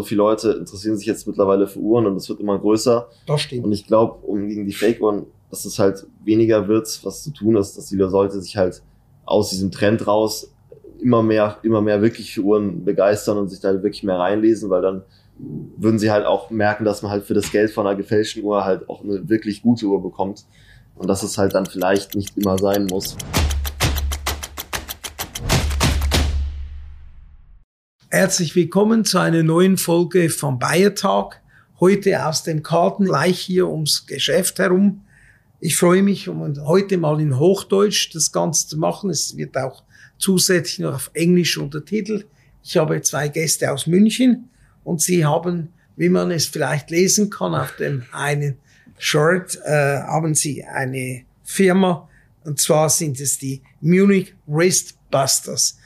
so viele Leute interessieren sich jetzt mittlerweile für Uhren und es wird immer größer. Das stimmt. Und ich glaube, um gegen die Fake-Uhren, dass es halt weniger wird, was zu tun ist, dass die Leute sich halt aus diesem Trend raus immer mehr, immer mehr wirklich für Uhren begeistern und sich da wirklich mehr reinlesen, weil dann würden sie halt auch merken, dass man halt für das Geld von einer gefälschten Uhr halt auch eine wirklich gute Uhr bekommt. Und dass es halt dann vielleicht nicht immer sein muss. Herzlich willkommen zu einer neuen Folge vom Bayer Talk. Heute aus dem Karten gleich hier ums Geschäft herum. Ich freue mich, um heute mal in Hochdeutsch das Ganze zu machen. Es wird auch zusätzlich noch auf Englisch untertitelt. Ich habe zwei Gäste aus München und sie haben, wie man es vielleicht lesen kann, auf dem einen Shirt äh, haben sie eine Firma und zwar sind es die Munich Wristbusters.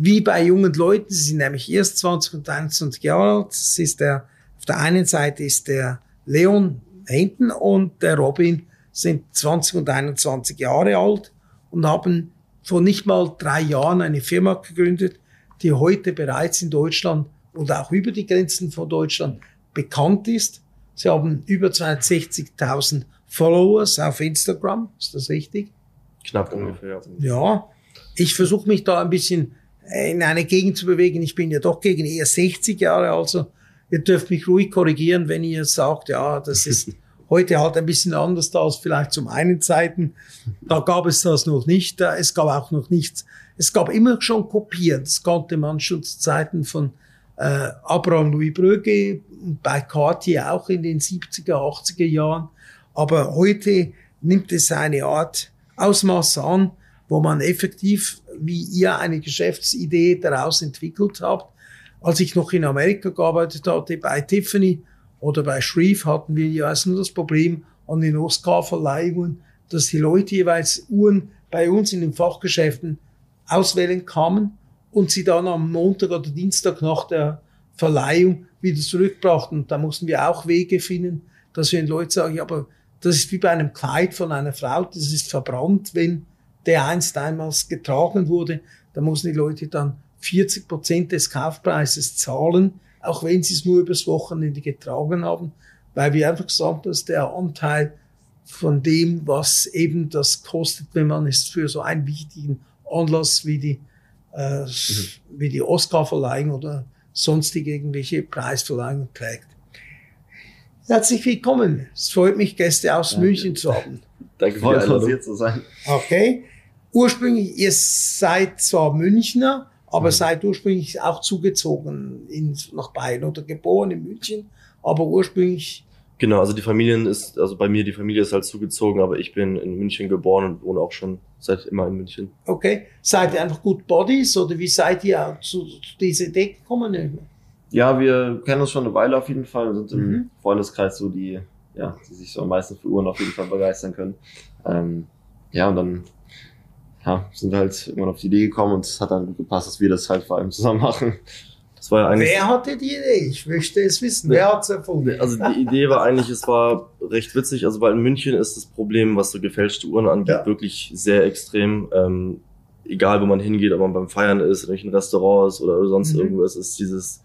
Wie bei jungen Leuten, sie sind nämlich erst 20 und 21 Jahre alt. Das ist der, auf der einen Seite ist der Leon hinten und der Robin sind 20 und 21 Jahre alt und haben vor nicht mal drei Jahren eine Firma gegründet, die heute bereits in Deutschland und auch über die Grenzen von Deutschland bekannt ist. Sie haben über 260.000 Followers auf Instagram. Ist das richtig? Knapp ungefähr. Ja. Ich versuche mich da ein bisschen in eine Gegend zu bewegen. Ich bin ja doch gegen eher 60 Jahre, also ihr dürft mich ruhig korrigieren, wenn ihr sagt, ja, das ist heute halt ein bisschen anders da als vielleicht zum einen Zeiten. Da gab es das noch nicht. Es gab auch noch nichts. Es gab immer schon Kopieren. Das kannte man schon zu Zeiten von äh, Abraham Louis Brügge, bei Cartier auch in den 70er, 80er Jahren. Aber heute nimmt es eine Art Ausmaß an, wo man effektiv, wie ihr eine Geschäftsidee daraus entwickelt habt. Als ich noch in Amerika gearbeitet hatte, bei Tiffany oder bei Shreve, hatten wir also nur das Problem an den Oscar-Verleihungen, dass die Leute jeweils Uhren bei uns in den Fachgeschäften auswählen kamen und sie dann am Montag oder Dienstag nach der Verleihung wieder zurückbrachten. Da mussten wir auch Wege finden, dass wir den Leuten sagen, ja, aber das ist wie bei einem Kleid von einer Frau, das ist verbrannt, wenn der einst einmal getragen wurde. Da mussten die Leute dann 40 Prozent des Kaufpreises zahlen, auch wenn sie es nur übers Wochenende getragen haben, weil wir einfach gesagt haben, dass der Anteil von dem, was eben das kostet, wenn man es für so einen wichtigen Anlass wie die, äh, mhm. wie die Oscar-Verleihung oder sonstige irgendwelche Preisverleihungen trägt. Herzlich willkommen. Es freut mich, Gäste aus Danke. München zu haben. Danke für die Einladung. zu sein. Okay. Ursprünglich, ihr seid zwar Münchner, aber mhm. seid ursprünglich auch zugezogen in, nach Bayern oder geboren in München, aber ursprünglich Genau, also die Familien ist, also bei mir, die Familie ist halt zugezogen, aber ich bin in München geboren und wohne auch schon seit immer in München. Okay. Seid ihr einfach gut Bodies oder wie seid ihr zu, zu dieser Idee gekommen? Ja, wir kennen uns schon eine Weile auf jeden Fall und sind im mhm. Freundeskreis so die, ja, die sich so am meisten für Uhren auf jeden Fall begeistern können. Ähm, ja, und dann ja, sind wir halt irgendwann auf die Idee gekommen und es hat dann gut gepasst, dass wir das halt vor allem zusammen machen. Das war ja eigentlich Wer hatte die Idee? Ich möchte es wissen. Wer hat es erfunden? Also die Idee war eigentlich, es war recht witzig. Also weil in München ist das Problem, was so gefälschte Uhren angeht, ja. wirklich sehr extrem. Ähm, egal, wo man hingeht, ob man beim Feiern ist, in welchen Restaurants oder sonst mhm. irgendwo ist, ist dieses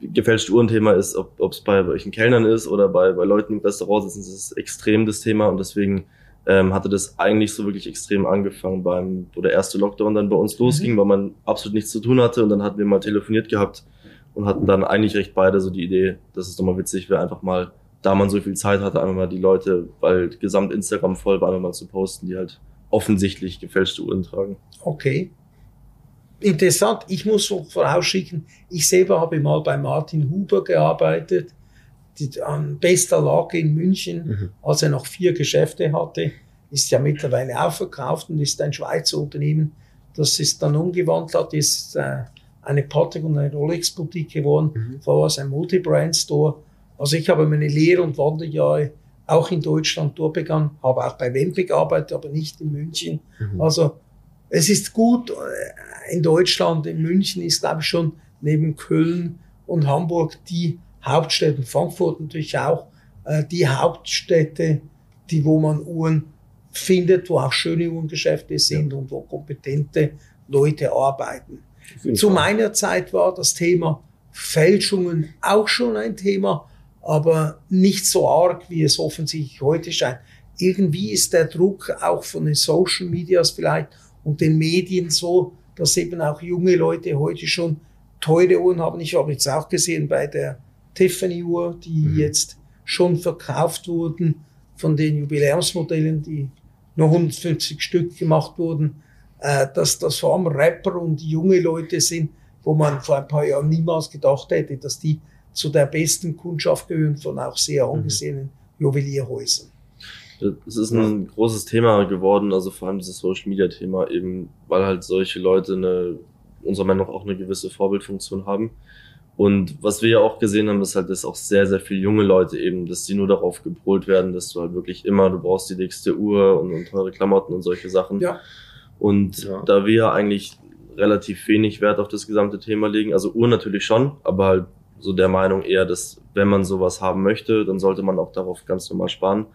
gefälschte Uhrenthema ist, ob es bei welchen Kellnern ist oder bei, bei Leuten im Restaurant sitzen, ist es extrem das Thema und deswegen ähm, hatte das eigentlich so wirklich extrem angefangen beim, wo der erste Lockdown dann bei uns losging, mhm. weil man absolut nichts zu tun hatte und dann hatten wir mal telefoniert gehabt und hatten dann eigentlich recht beide so die Idee, dass es doch mal witzig wäre, einfach mal, da man so viel Zeit hatte, einfach mal die Leute, weil gesamt Instagram voll war, einfach mal zu posten, die halt offensichtlich gefälschte Uhren tragen. Okay. Interessant. Ich muss vorausschicken, ich selber habe mal bei Martin Huber gearbeitet die, an bester Lage in München, mhm. als er noch vier Geschäfte hatte, ist ja mittlerweile aufverkauft und ist ein Schweizer Unternehmen, das ist dann umgewandelt hat, ist äh, eine Patek und eine Rolex Boutique geworden, mhm. vorher ein Multi-Brand Store. Also ich habe meine Lehr- und Wanderjahre auch in Deutschland durchbegangen, habe auch bei Wempe gearbeitet, aber nicht in München. Mhm. Also es ist gut, äh, in Deutschland, in München ist glaube ich schon neben Köln und Hamburg die Hauptstädten, Frankfurt natürlich auch, äh, die Hauptstädte, die, wo man Uhren findet, wo auch schöne Uhrengeschäfte sind ja. und wo kompetente Leute arbeiten. Zu meiner Zeit war das Thema Fälschungen auch schon ein Thema, aber nicht so arg, wie es offensichtlich heute scheint. Irgendwie ist der Druck auch von den Social Medias vielleicht und den Medien so, dass eben auch junge Leute heute schon teure Uhren haben. Ich habe jetzt auch gesehen bei der Tiffany Uhr, die mhm. jetzt schon verkauft wurden von den Jubiläumsmodellen, die nur 150 Stück gemacht wurden, äh, dass das vor allem Rapper und junge Leute sind, wo man vor ein paar Jahren niemals gedacht hätte, dass die zu der besten Kundschaft gehören von auch sehr mhm. angesehenen Juwelierhäusern. Es ist ein großes Thema geworden, also vor allem dieses Social Media Thema, eben weil halt solche Leute eine, unserer Meinung nach auch eine gewisse Vorbildfunktion haben. Und was wir ja auch gesehen haben, ist halt, dass auch sehr, sehr viele junge Leute eben, dass die nur darauf gepolt werden, dass du halt wirklich immer, du brauchst die dickste Uhr und, und teure Klamotten und solche Sachen. Ja. Und ja. da wir eigentlich relativ wenig Wert auf das gesamte Thema legen, also Uhr natürlich schon, aber halt so der Meinung eher, dass wenn man sowas haben möchte, dann sollte man auch darauf ganz normal sparen.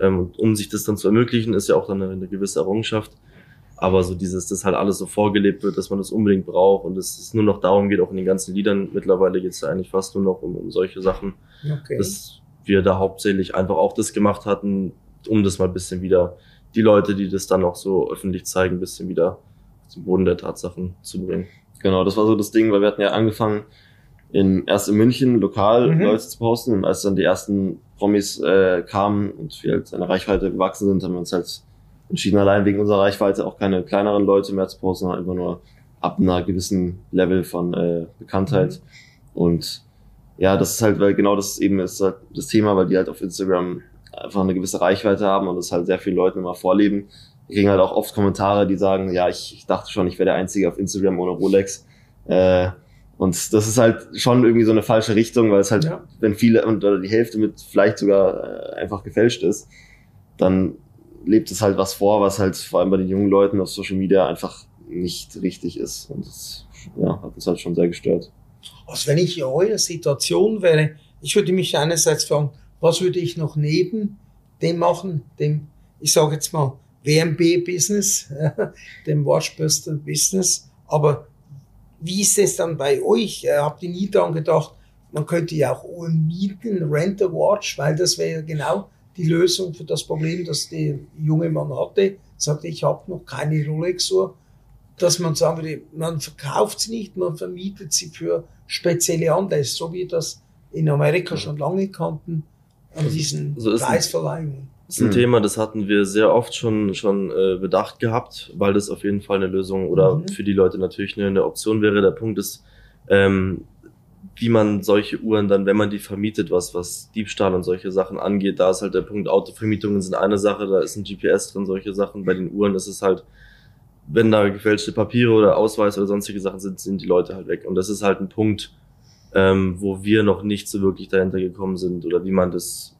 Ähm, um sich das dann zu ermöglichen, ist ja auch dann eine, eine gewisse Errungenschaft. Aber so dieses, das halt alles so vorgelebt wird, dass man das unbedingt braucht und es nur noch darum geht, auch in den ganzen Liedern, mittlerweile geht es ja eigentlich fast nur noch um, um solche Sachen, okay. dass wir da hauptsächlich einfach auch das gemacht hatten, um das mal ein bisschen wieder, die Leute, die das dann auch so öffentlich zeigen, ein bisschen wieder zum Boden der Tatsachen zu bringen. Genau, das war so das Ding, weil wir hatten ja angefangen, in, erst in München lokal mhm. Leute zu posten und als dann die ersten Promis äh, kamen und wir halt seine Reichweite gewachsen sind, haben wir uns halt entschieden, allein wegen unserer Reichweite auch keine kleineren Leute mehr zu posten, sondern immer nur ab einer gewissen Level von äh, Bekanntheit. Mhm. Und ja, das ist halt, weil genau das eben ist halt das Thema, weil die halt auf Instagram einfach eine gewisse Reichweite haben und das halt sehr viele Leute immer vorleben. Wir kriegen halt auch oft Kommentare, die sagen, ja, ich, ich dachte schon, ich wäre der Einzige auf Instagram ohne Rolex. Äh, und das ist halt schon irgendwie so eine falsche Richtung, weil es halt, ja. wenn viele und oder die Hälfte mit vielleicht sogar äh, einfach gefälscht ist, dann lebt es halt was vor, was halt vor allem bei den jungen Leuten auf Social Media einfach nicht richtig ist. Und das ja, hat uns halt schon sehr gestört. Also wenn ich in eurer Situation wäre, ich würde mich einerseits fragen, was würde ich noch neben dem machen, dem, ich sage jetzt mal, WMB-Business, dem Watchbuster-Business, aber wie ist es dann bei euch? Äh, habt ihr nie daran gedacht, man könnte ja auch Uhren mieten, Rent a Watch, weil das wäre ja genau die Lösung für das Problem, das der junge Mann hatte. Sagte, ich habe noch keine Rolex-Uhr. Dass man sagen würde, man verkauft sie nicht, man vermietet sie für spezielle Anlässe, so wie das in Amerika schon lange kannten, an diesen so Preisverleihungen. Das ist ein mhm. Thema, das hatten wir sehr oft schon, schon äh, bedacht gehabt, weil das auf jeden Fall eine Lösung oder mhm. für die Leute natürlich eine, eine Option wäre. Der Punkt ist, ähm, wie man solche Uhren dann, wenn man die vermietet, was, was Diebstahl und solche Sachen angeht, da ist halt der Punkt, Autovermietungen sind eine Sache, da ist ein GPS drin, solche Sachen. Bei den Uhren ist es halt, wenn da gefälschte Papiere oder Ausweis oder sonstige Sachen sind, sind die Leute halt weg. Und das ist halt ein Punkt, ähm, wo wir noch nicht so wirklich dahinter gekommen sind oder wie man das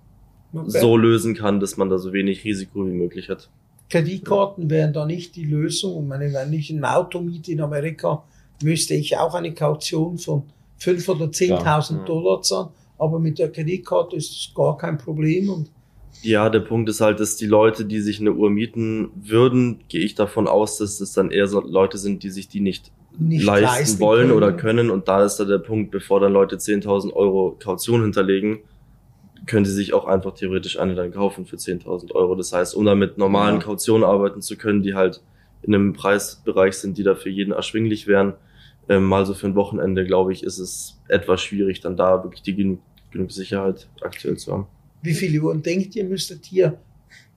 okay. so lösen kann, dass man da so wenig Risiko wie möglich hat. Kreditkarten wären da nicht die Lösung. Ich meine, wenn ich ein Auto miete in Amerika, müsste ich auch eine Kaution von 5.000 oder 10.000 ja, Dollar zahlen. Aber mit der Kreditkarte ist es gar kein Problem. Und ja, der Punkt ist halt, dass die Leute, die sich eine Uhr mieten würden, gehe ich davon aus, dass das dann eher so Leute sind, die sich die nicht, nicht leisten, leisten, wollen können. oder können. Und da ist da der Punkt, bevor dann Leute 10.000 Euro Kaution hinterlegen, können sie sich auch einfach theoretisch eine dann kaufen für 10.000 Euro. Das heißt, um damit normalen ja. Kautionen arbeiten zu können, die halt in einem Preisbereich sind, die da für jeden erschwinglich wären, ähm, mal so für ein Wochenende, glaube ich, ist es etwas schwierig, dann da wirklich die genug, genug Sicherheit aktuell zu haben. Wie viele Uhren denkt ihr, müsstet ihr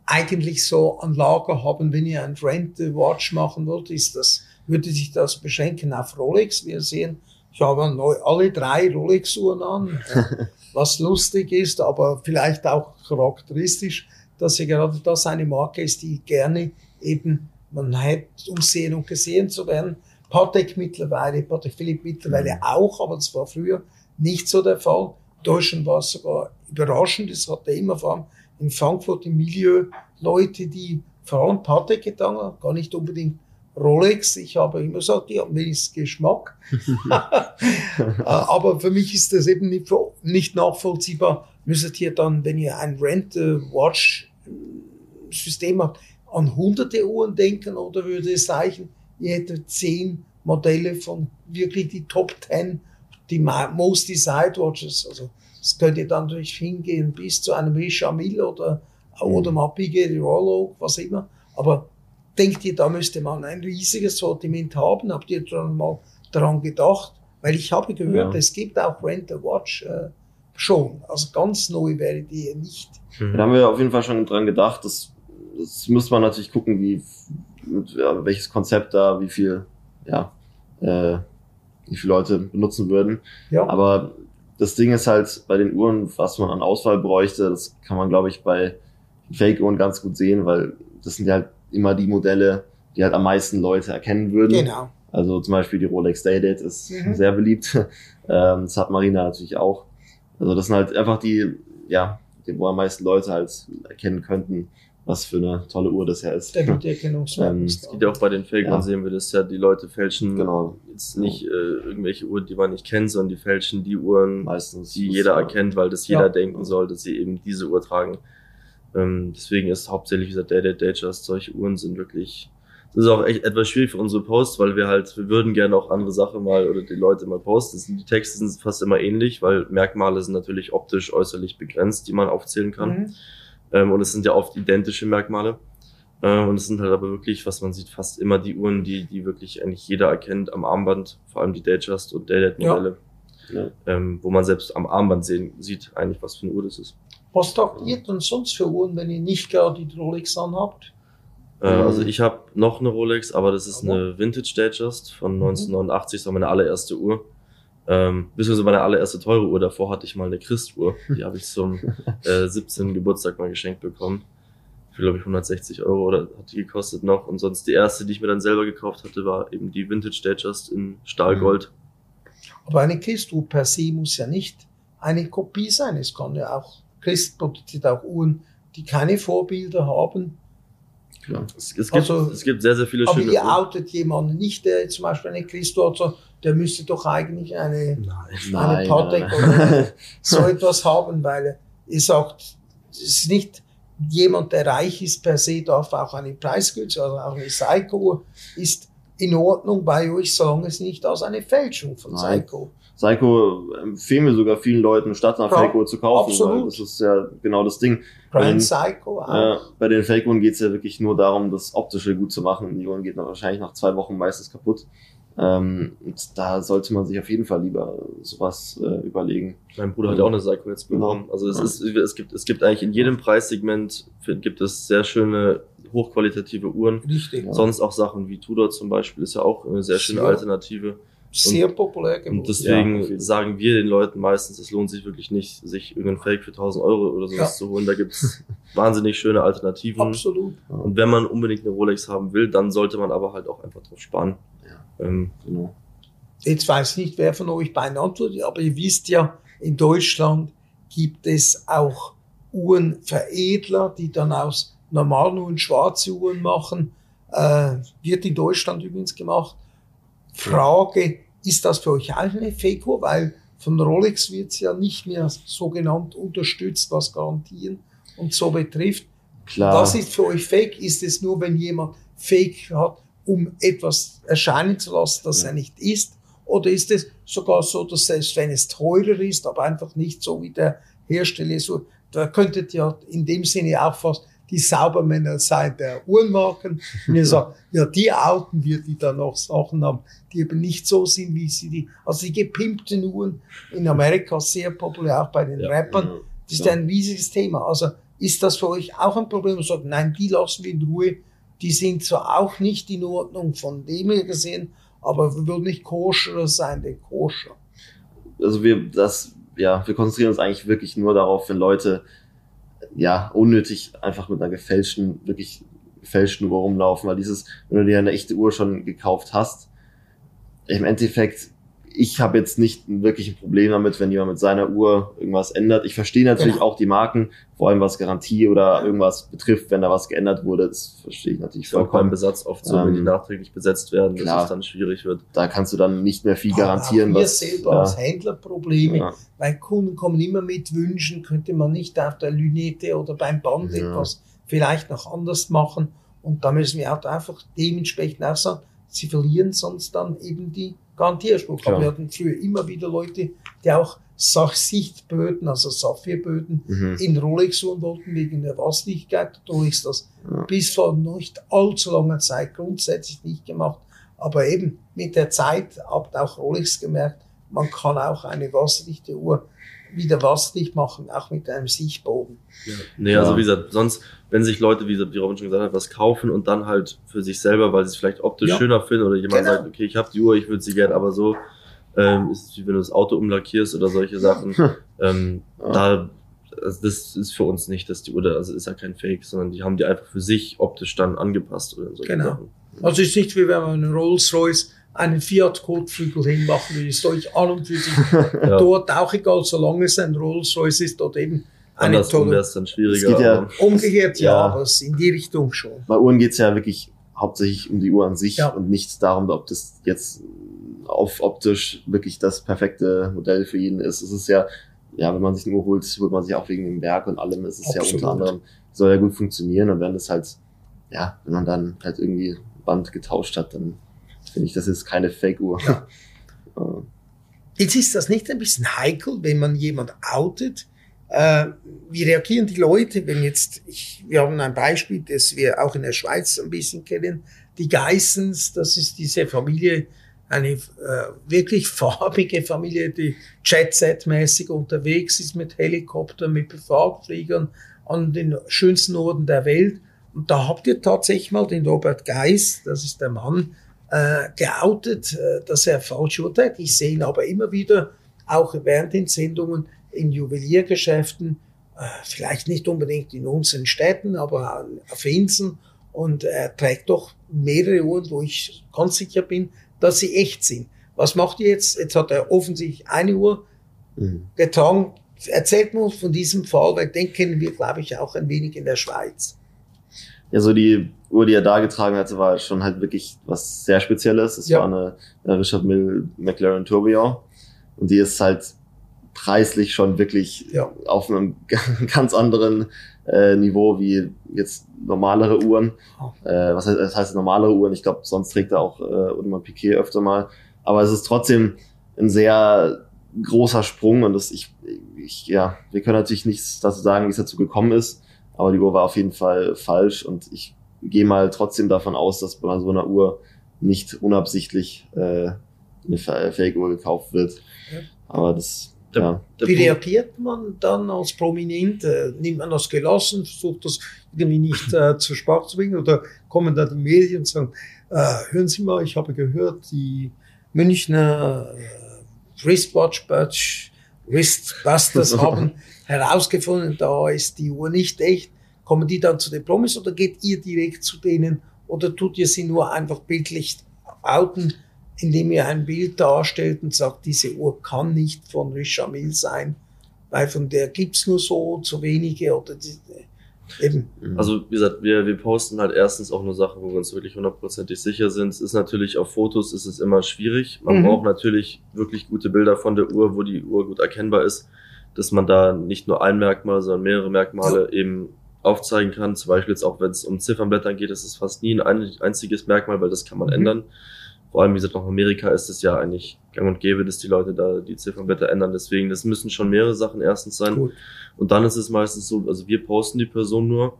eigentlich so an Lager haben, wenn ihr ein Rent-Watch machen wollt? Ist das, würde sich das beschränken auf Rolex? Wir sehen, ich habe alle drei Rolex-Uhren an. was lustig ist, aber vielleicht auch charakteristisch, dass sie gerade das eine Marke ist, die gerne eben, man hat, um sehen und gesehen zu werden. Patek mittlerweile, Patek Philipp mittlerweile mhm. auch, aber das war früher nicht so der Fall. Deutschland war es sogar überraschend. Es hatte immer vor allem in Frankfurt im Milieu Leute, die vor allem Patek getan haben, gar nicht unbedingt Rolex. Ich habe immer gesagt, die haben wenigstens Geschmack. Äh, aber für mich ist das eben nicht, nicht nachvollziehbar. Müsstet ihr dann, wenn ihr ein Rent-Watch-System habt, an hunderte Uhren denken oder würde es reichen, ihr hättet zehn Modelle von wirklich die Top 10 die Most Desired Watches, also es könnte dann natürlich hingehen bis zu einem Richard Mill oder, mhm. oder mal Piguet Rollo, was immer. Aber denkt ihr, da müsste man ein riesiges Sortiment haben? Habt ihr dann mal daran gedacht? Weil ich habe gehört, ja. es gibt auch Rent a Watch äh, schon. Also ganz neu wäre die nicht. Mhm. Da haben wir auf jeden Fall schon dran gedacht. Das, das müsste man natürlich gucken, wie mit, ja, welches Konzept da, wie viel, ja, äh, wie viele Leute benutzen würden. Ja. Aber das Ding ist halt bei den Uhren, was man an Auswahl bräuchte, das kann man, glaube ich, bei Fake-Uhren ganz gut sehen, weil das sind ja halt immer die Modelle, die halt am meisten Leute erkennen würden. Genau. Also zum Beispiel die Rolex Daydate ist mhm. sehr beliebt. ähm, das hat Marina natürlich auch. Also das sind halt einfach die, ja, die, wo am meisten Leute halt erkennen könnten, was für eine tolle Uhr das ja ist. Der Wiedererkennungsmerkmal. ähm, Es geht ja auch bei den Fake, ja. sehen wir das ja, die Leute fälschen genau. jetzt nicht äh, irgendwelche Uhren, die man nicht kennt, sondern die fälschen die Uhren, Meistens die jeder erkennt, weil das jeder ja. denken soll, dass sie eben diese Uhr tragen. Ähm, deswegen ist hauptsächlich dieser Day Day Datejust, solche Uhren sind wirklich, das ist auch echt etwas schwierig für unsere Posts, weil wir halt, wir würden gerne auch andere Sachen mal oder die Leute mal posten. Die Texte sind fast immer ähnlich, weil Merkmale sind natürlich optisch äußerlich begrenzt, die man aufzählen kann. Mhm. Ähm, und es sind ja oft identische Merkmale. Äh, und es sind halt aber wirklich, was man sieht, fast immer die Uhren, die, die wirklich eigentlich jeder erkennt am Armband, vor allem die Datejust und Daydate-Modelle. Ja. Ähm, wo man selbst am Armband sehen, sieht eigentlich, was für eine Uhr das ist. Was tragt ihr denn sonst für Uhren, wenn ihr nicht gerade die Rolex anhabt? Äh, also ich habe noch eine Rolex, aber das ist eine Vintage Datejust von 1989, das war meine allererste Uhr. Ähm, beziehungsweise meine allererste teure Uhr. Davor hatte ich mal eine Christuhr. Die habe ich zum äh, 17. Geburtstag mal geschenkt bekommen. Für, glaube ich, 160 Euro oder hat die gekostet noch. Und sonst die erste, die ich mir dann selber gekauft hatte, war eben die Vintage Datejust in Stahlgold. Aber eine Christuhr per se muss ja nicht eine Kopie sein. Es kann ja auch, Christ produziert auch Uhren, die keine Vorbilder haben. Klar. Es, es, gibt, also, es gibt sehr, sehr viele schöne Aber ihr outet jemanden nicht, der zum Beispiel eine Christuhr hat, der müsste doch eigentlich eine, nein, eine Patek oder so etwas haben, weil ihr sagt, es ist nicht jemand, der reich ist per se, darf auch eine Preisgüte, also auch eine Psycho ist in Ordnung bei euch, solange es nicht als eine Fälschung von Nein. Psycho. Psycho empfehlen wir sogar vielen Leuten, statt nach ja, Fake zu kaufen, absolut. weil das ist ja genau das Ding. Grand Psycho auch. Ja, bei den Fake Uhren geht es ja wirklich nur darum, das Optische gut zu machen. Die Uhren geht dann wahrscheinlich nach zwei Wochen meistens kaputt. Ähm, da sollte man sich auf jeden Fall lieber sowas äh, überlegen. Mein Bruder hat ja auch eine Seiko jetzt bekommen. Genau. Also es, ja. ist, es gibt, es gibt eigentlich in jedem Preissegment gibt es sehr schöne hochqualitative Uhren. Richtig. Ja. Sonst auch Sachen wie Tudor zum Beispiel ist ja auch eine sehr schöne sehr, Alternative. Sehr und, populär geworden. Und deswegen ja, sagen wir den Leuten meistens, es lohnt sich wirklich nicht, sich irgendein Fake für 1000 Euro oder sowas zu holen. Da gibt's wahnsinnig schöne Alternativen. Absolut. Und wenn man unbedingt eine Rolex haben will, dann sollte man aber halt auch einfach drauf sparen. Ähm, genau. Jetzt weiß ich nicht, wer von euch beiden antwortet, aber ihr wisst ja, in Deutschland gibt es auch Uhrenveredler, die dann aus normalen Uhren schwarze Uhren machen. Äh, wird in Deutschland übrigens gemacht. Frage, ist das für euch auch eine Fake-Uhr? Weil von Rolex wird es ja nicht mehr so genannt unterstützt, was Garantien und so betrifft. Klar. Was ist für euch Fake? Ist es nur, wenn jemand Fake hat, um etwas erscheinen zu lassen, das ja. er nicht ist? Oder ist es sogar so, dass selbst wenn es teurer ist, aber einfach nicht so wie der Hersteller so, da könntet ihr in dem Sinne auch fast die Saubermänner sein der Uhrenmarken. Und ihr sagt, ja, die outen wir, die da noch Sachen haben, die eben nicht so sind, wie sie die, also die gepimpten Uhren in Amerika sehr populär, auch bei den ja, Rappern. Das ist ein riesiges Thema. Also ist das für euch auch ein Problem? Und sagt, nein, die lassen wir in Ruhe, die sind zwar auch nicht in Ordnung von dem her gesehen, aber wir würden nicht koscher sein, denn koscher. Also wir, das, ja, wir konzentrieren uns eigentlich wirklich nur darauf, wenn Leute, ja, unnötig einfach mit einer gefälschten, wirklich gefälschten Uhr rumlaufen, weil dieses, wenn du dir eine echte Uhr schon gekauft hast, im Endeffekt ich habe jetzt nicht wirklich ein Problem damit, wenn jemand mit seiner Uhr irgendwas ändert. Ich verstehe natürlich genau. auch die Marken, vor allem was Garantie oder irgendwas betrifft, wenn da was geändert wurde. Das verstehe ich natürlich vollkommen. Auch beim Besatz oft so, ähm, wenn die ähm, nachträglich besetzt werden, klar, dass es dann schwierig wird. Da kannst du dann nicht mehr viel garantieren. wir was, selber ja. als Händler Probleme, ja. weil Kunden kommen immer mit Wünschen, könnte man nicht auf der Lünette oder beim Band ja. etwas vielleicht noch anders machen. Und da müssen wir auch einfach dementsprechend auch sagen, sie verlieren sonst dann eben die Garantierspruch. Aber wir hatten früher immer wieder Leute, die auch Sachsichtböden, also Saphirböden, mhm. in Rolex-Uhren wollten wegen der Wasserlichkeit. Rolex das ja. bis vor nicht allzu langer Zeit grundsätzlich nicht gemacht. Aber eben mit der Zeit habt auch Rolex gemerkt, man kann auch eine wasserdichte Uhr wieder wasserdicht machen, auch mit einem Sichtbogen. Ja. Nee, also wie gesagt, sonst, wenn sich Leute, wie, Robin schon gesagt hat, was kaufen und dann halt für sich selber, weil sie es vielleicht optisch ja. schöner finden oder jemand genau. sagt, okay, ich habe die Uhr, ich würde sie gerne, aber so, ähm, ist wie wenn du das Auto umlackierst oder solche Sachen. ähm, ja. Da, also das ist für uns nicht, dass die Uhr, also ist ja kein Fake, sondern die haben die einfach für sich optisch dann angepasst oder solche genau. Sachen. Also ist nicht wie wenn man einen Rolls Royce einen Fiat-Kotflügel hinmachen will, ist euch an und für sich ja. dort auch egal, solange es ein Rolls Royce ist, dort eben eine Andersrum tolle. dann schwieriger. Es geht ja, umgekehrt ja, ja, aber in die Richtung schon. Bei Uhren geht's ja wirklich hauptsächlich um die Uhr an sich ja. und nicht darum, ob das jetzt auf optisch wirklich das perfekte Modell für jeden ist. Es ist ja, ja, wenn man sich eine Uhr holt, holt man sich auch wegen dem Werk und allem. Es ist Absolut. ja unter anderem, soll ja gut funktionieren und wenn das halt, ja, wenn man dann halt irgendwie Band getauscht hat, dann finde ich, das ist keine Fake-Uhr. Ja. Jetzt ist das nicht ein bisschen heikel, wenn man jemand outet? Äh, wie reagieren die Leute, wenn jetzt, ich, wir haben ein Beispiel, das wir auch in der Schweiz ein bisschen kennen, die Geissens, das ist diese Familie, eine äh, wirklich farbige Familie, die Jet-Set-mäßig unterwegs ist mit Helikoptern, mit Privatfliegern an den schönsten Orten der Welt. Und da habt ihr tatsächlich mal den Robert Geis, das ist der Mann, äh, geoutet, äh, dass er falsch urteilt. Ich sehe ihn aber immer wieder, auch während den Sendungen, in Juweliergeschäften, äh, vielleicht nicht unbedingt in unseren Städten, aber auf Inseln. Und er trägt doch mehrere Uhren, wo ich ganz sicher bin, dass sie echt sind. Was macht ihr jetzt? Jetzt hat er offensichtlich eine Uhr mhm. getragen. Erzählt mir von diesem Fall, weil den kennen wir, glaube ich, auch ein wenig in der Schweiz. Ja, so die Uhr, die er da getragen hatte, war schon halt wirklich was sehr Spezielles. Es ja. war eine, eine Richard Mill McLaren Tourbillon. Und die ist halt preislich schon wirklich ja. auf einem ganz anderen äh, Niveau wie jetzt normalere Uhren. Oh. Äh, was heißt, das heißt normalere Uhren? Ich glaube, sonst trägt er auch äh, Audemars Piquet öfter mal. Aber es ist trotzdem ein sehr großer Sprung und das, ich, ich, ja, wir können natürlich nichts dazu sagen, wie es dazu gekommen ist, aber die Uhr war auf jeden Fall falsch und ich gehe mal trotzdem davon aus, dass bei so einer Uhr nicht unabsichtlich äh, eine Fake-Uhr gekauft wird. Ja. Aber das der, ja. Der Wie reagiert man dann als Prominent? Äh, nimmt man das gelassen, versucht das irgendwie nicht äh, zur Sprache zu bringen oder kommen da die Medien und sagen, äh, hören Sie mal, ich habe gehört, die Münchner äh, Wristwatch Badge Wristbusters haben herausgefunden, da ist die Uhr nicht echt. Kommen die dann zu den Promis oder geht ihr direkt zu denen oder tut ihr sie nur einfach bildlich outen? indem ihr ein Bild darstellt und sagt, diese Uhr kann nicht von Richard Mill sein, weil von der gibt's nur so zu wenige oder die, eben. Mhm. Also wie gesagt, wir, wir posten halt erstens auch nur Sachen, wo wir uns wirklich hundertprozentig sicher sind. Es ist natürlich auf Fotos ist es immer schwierig. Man mhm. braucht natürlich wirklich gute Bilder von der Uhr, wo die Uhr gut erkennbar ist, dass man da nicht nur ein Merkmal, sondern mehrere Merkmale eben aufzeigen kann. Zum Beispiel jetzt auch, wenn es um Ziffernblättern geht, ist es fast nie ein einziges Merkmal, weil das kann man mhm. ändern vor allem, wie gesagt, auch in Amerika ist es ja eigentlich gang und gäbe, dass die Leute da die Ziffernblätter ändern. Deswegen, das müssen schon mehrere Sachen erstens sein. Cool. Und dann ist es meistens so, also wir posten die Person nur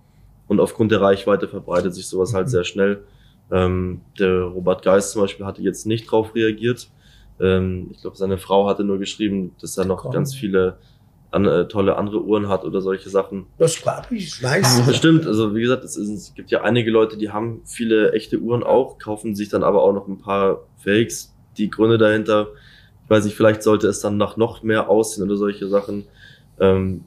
und aufgrund der Reichweite verbreitet sich sowas halt mhm. sehr schnell. Ähm, der Robert Geist zum Beispiel hatte jetzt nicht drauf reagiert. Ähm, ich glaube, seine Frau hatte nur geschrieben, dass er noch Komm. ganz viele an, äh, tolle andere Uhren hat oder solche Sachen. Das glaube ich, weiß. Das stimmt, also wie gesagt, es, ist, es gibt ja einige Leute, die haben viele echte Uhren auch, kaufen sich dann aber auch noch ein paar Fakes. Die Gründe dahinter, ich weiß nicht, vielleicht sollte es dann nach noch mehr aussehen oder solche Sachen. Ähm,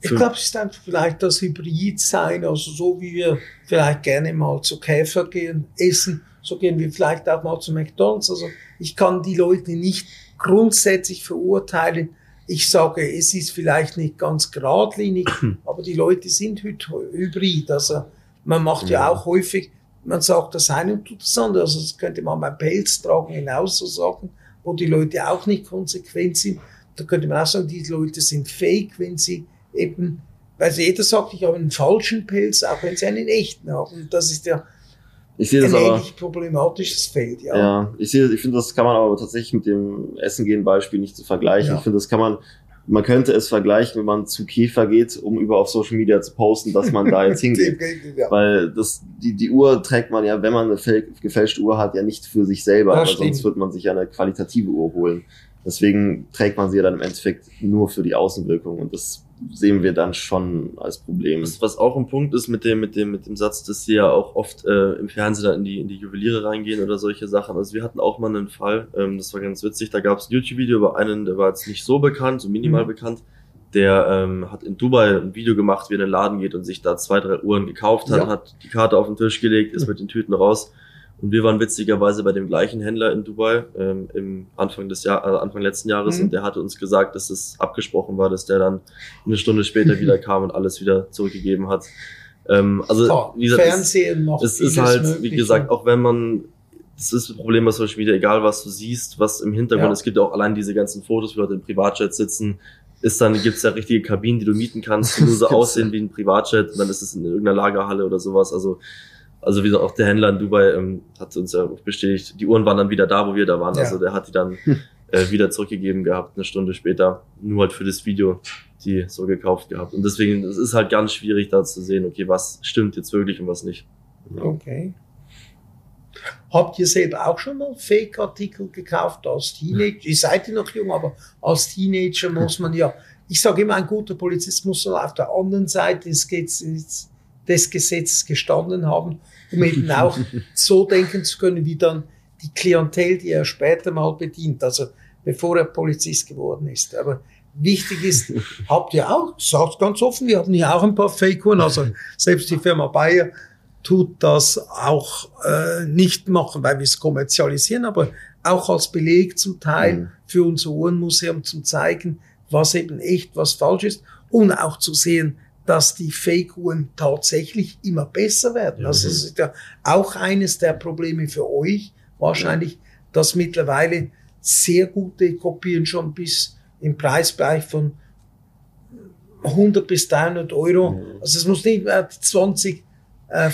ich glaube, es ist einfach vielleicht das Hybrid sein, also so wie wir vielleicht gerne mal zu Käfer gehen, essen, so gehen wir vielleicht auch mal zu McDonalds. Also ich kann die Leute nicht grundsätzlich verurteilen, ich sage, es ist vielleicht nicht ganz geradlinig, aber die Leute sind hybrid. Also man macht ja, ja auch häufig, man sagt das eine und tut das andere. Also das könnte man beim Pelz tragen hinaus so sagen, wo die Leute auch nicht konsequent sind. Da könnte man auch sagen, die Leute sind fake, wenn sie eben, weil jeder sagt, ich habe einen falschen Pelz, auch wenn sie einen echten haben. Und das ist ja Ich sehe das ein aber. problematisches Feld, ja. Ja, ich sehe, ich finde, das kann man aber tatsächlich mit dem Essen gehen Beispiel nicht zu vergleichen. Ja. Ich finde, das kann man, man könnte es vergleichen, wenn man zu Käfer geht, um über auf Social Media zu posten, dass man da jetzt hingeht. ja. Weil das, die, die Uhr trägt man ja, wenn man eine fäl- gefälschte Uhr hat, ja nicht für sich selber, Das stimmt. sonst wird man sich ja eine qualitative Uhr holen. Deswegen trägt man sie ja dann im Endeffekt nur für die Außenwirkung und das sehen wir dann schon als Problem. Was, was auch ein Punkt ist mit dem, mit dem, mit dem Satz, dass sie ja auch oft äh, im Fernsehen dann in die, in die Juweliere reingehen oder solche Sachen. Also wir hatten auch mal einen Fall, ähm, das war ganz witzig, da gab es ein YouTube-Video über einen, der war jetzt nicht so bekannt, so minimal Mhm. bekannt. Der ähm, hat in Dubai ein Video gemacht, wie er in den Laden geht und sich da zwei, drei Uhren gekauft hat, Ja. hat die Karte auf den Tisch gelegt, ist mit den Tüten raus. Und wir waren witzigerweise bei dem gleichen Händler in Dubai ähm, im Anfang des Jahr, äh, Anfang letzten Jahres Mhm. und der hatte uns gesagt, dass es abgesprochen war, dass der dann eine Stunde später wieder kam und alles wieder zurückgegeben hat. Ähm, also Klar, wie gesagt, es, Fernsehen macht es ist halt, wie möglich. gesagt, auch wenn man das ist das Problem bei Social Media, egal was du siehst, was im Hintergrund, Ja. es gibt ja auch allein diese ganzen Fotos, wo Leute im Privatjet sitzen, ist dann, gibt's ja richtige Kabinen, die du mieten kannst, die nur so aussehen wie ein Privatjet und dann ist es in irgendeiner Lagerhalle oder sowas. Also, also wie gesagt, auch der Händler in Dubai ähm, hat uns ja auch bestätigt, die Uhren waren dann wieder da, wo wir da waren. Ja. Also der hat die dann äh, wieder zurückgegeben gehabt, eine Stunde später, nur halt für das Video, die so gekauft gehabt. Und deswegen, es ist halt ganz schwierig da zu sehen, okay, was stimmt jetzt wirklich und was nicht. Okay. Habt ihr selber auch schon mal Fake-Artikel gekauft als Teenager? Ihr seid ja noch jung, aber als Teenager muss man ja, ich sage immer, ein guter Polizist muss auf der anderen Seite des, Gesetzes- des Gesetzes gestanden haben, um eben auch so denken zu können, wie dann die Klientel, die er später mal bedient, also bevor er Polizist geworden ist. Aber wichtig ist, habt ihr auch, sagt ganz offen, wir haben ja auch ein paar Fake-Uhren, also selbst die Firma Bayer tut das auch äh, nicht machen, weil wir es kommerzialisieren, aber auch als Beleg zum Teil Mhm. für unser Uhrenmuseum zum zeigen, was eben echt, was falsch ist und auch zu sehen, dass die Fake-Uhren tatsächlich immer besser werden. Also das ist ja auch eines der Probleme für euch wahrscheinlich, dass mittlerweile sehr gute Kopien schon bis im Preisbereich von 100 bis 300 Euro. Mhm. Also es muss nicht mehr die 20 äh,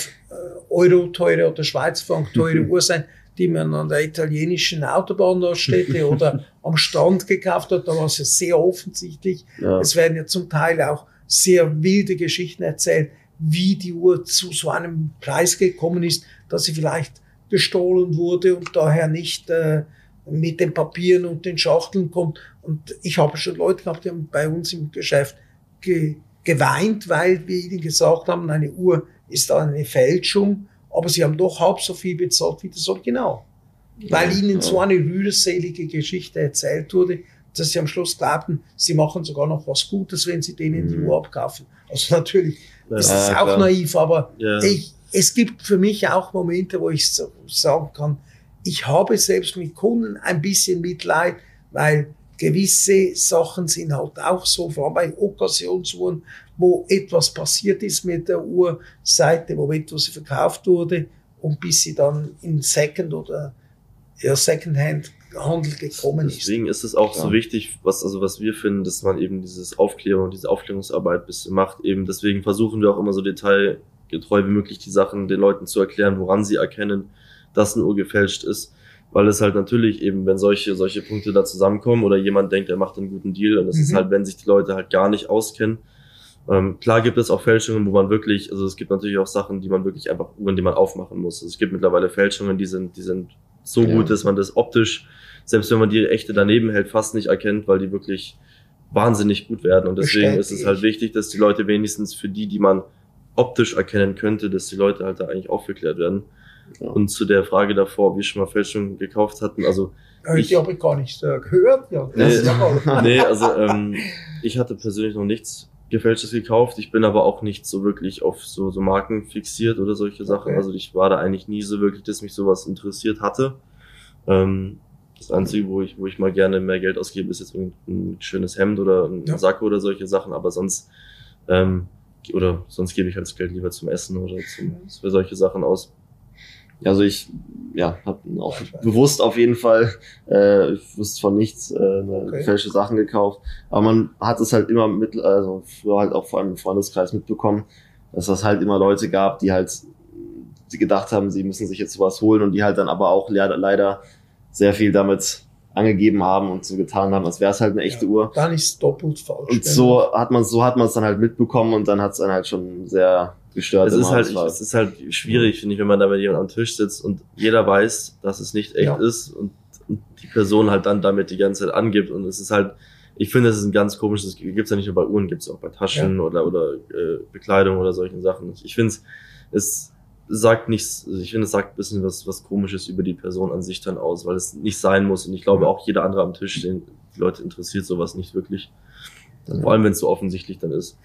Euro teure oder Schweizerfranc teure Uhr sein, die man an der italienischen Autobahnraststätte oder am Strand gekauft hat. Da war es ja sehr offensichtlich. Ja. Es werden ja zum Teil auch sehr wilde Geschichten erzählt, wie die Uhr zu so einem Preis gekommen ist, dass sie vielleicht gestohlen wurde und daher nicht äh, mit den Papieren und den Schachteln kommt. Und ich habe schon Leute gehabt, die haben bei uns im Geschäft ge geweint, weil wir ihnen gesagt haben, eine Uhr ist eine Fälschung, aber sie haben doch halb so viel bezahlt wie das Original. Weil Ja, ihnen ja. so eine rührselige Geschichte erzählt wurde, dass sie am Schluss glaubten, sie machen sogar noch was Gutes, wenn sie denen die Mhm. Uhr abkaufen. Also natürlich Ja, ist es Ja, auch klar. naiv, aber Ja. ich, es gibt für mich auch Momente, wo ich sagen kann, ich habe selbst mit Kunden ein bisschen Mitleid, weil gewisse Sachen sind halt auch so, vor allem bei Occasionsuhren, wo etwas passiert ist mit der Uhr seit dem Moment, wo sie verkauft wurde und bis sie dann in Second oder ja, Secondhand Handel gekommen ist. Deswegen ist es auch so Ja. wichtig, was, also was wir finden, dass man eben dieses Aufklärung, diese Aufklärungsarbeit ein bisschen macht. Eben deswegen versuchen wir auch immer so detailgetreu wie möglich die Sachen den Leuten zu erklären, woran sie erkennen, dass eine Uhr gefälscht ist. Weil es halt natürlich eben, wenn solche, solche Punkte da zusammenkommen oder jemand denkt, er macht einen guten Deal und es ist Mhm. halt, wenn sich die Leute halt gar nicht auskennen. Ähm, klar gibt es auch Fälschungen, wo man wirklich, also es gibt natürlich auch Sachen, die man wirklich einfach, Uhren, die man aufmachen muss. Also es gibt mittlerweile Fälschungen, die sind, die sind so Ja. gut, dass man das optisch selbst wenn man die echte daneben hält, fast nicht erkennt, weil die wirklich wahnsinnig gut werden. Und deswegen ist es halt ich. wichtig, dass die Leute wenigstens für die, die man optisch erkennen könnte, dass die Leute halt da eigentlich aufgeklärt werden. Ja. Und zu der Frage davor, ob wir schon mal Fälschungen gekauft hatten, also Heute Ich- habe ich gar nicht äh, gehört. Ja, Nee. ja nee, also ähm, ich hatte persönlich noch nichts Gefälschtes gekauft. Ich bin aber auch nicht so wirklich auf so, so Marken fixiert oder solche Sachen. Okay. Also ich war da eigentlich nie so wirklich, dass mich sowas interessiert hatte. Ähm, das Einzige, wo ich, wo ich mal gerne mehr Geld ausgebe, ist jetzt ein schönes Hemd oder ein Ja. Sakko oder solche Sachen, aber sonst ähm, oder sonst gebe ich halt das Geld lieber zum Essen oder zum, für solche Sachen aus. Also ich ja, habe auch bewusst auf jeden Fall, äh, ich wusste von nichts, äh, eine Okay. gefälschte Sachen gekauft. Aber man hat es halt immer mit, also früher halt auch vor allem im Freundeskreis mitbekommen, dass das halt immer Leute gab, die halt sie gedacht haben, sie müssen sich jetzt sowas holen und die halt dann aber auch leider, leider sehr viel damit angegeben haben und so getan haben, als wäre es halt eine echte ja, Uhr. Dann ist es doppelt falsch. Und so hat man so hat man es dann halt mitbekommen und dann hat es dann halt schon sehr gestört. Es ist halt, es ist halt schwierig, finde ich, wenn man da mit jemandem am Tisch sitzt und jeder weiß, dass es nicht echt ja. ist und, und, die Person halt dann damit die ganze Zeit angibt und es ist halt, ich finde, es ist ein ganz komisches, gibt's ja nicht nur bei Uhren, gibt's auch bei Taschen ja. oder oder äh, Bekleidung oder solchen Sachen. Ich finde es, es sagt nichts, also ich finde, es sagt ein bisschen was, was komisches über die Person an sich dann aus, weil es nicht sein muss. Und ich glaube auch jeder andere am Tisch, den die Leute interessiert sowas nicht wirklich. Ja. Vor allem, wenn es so offensichtlich dann ist.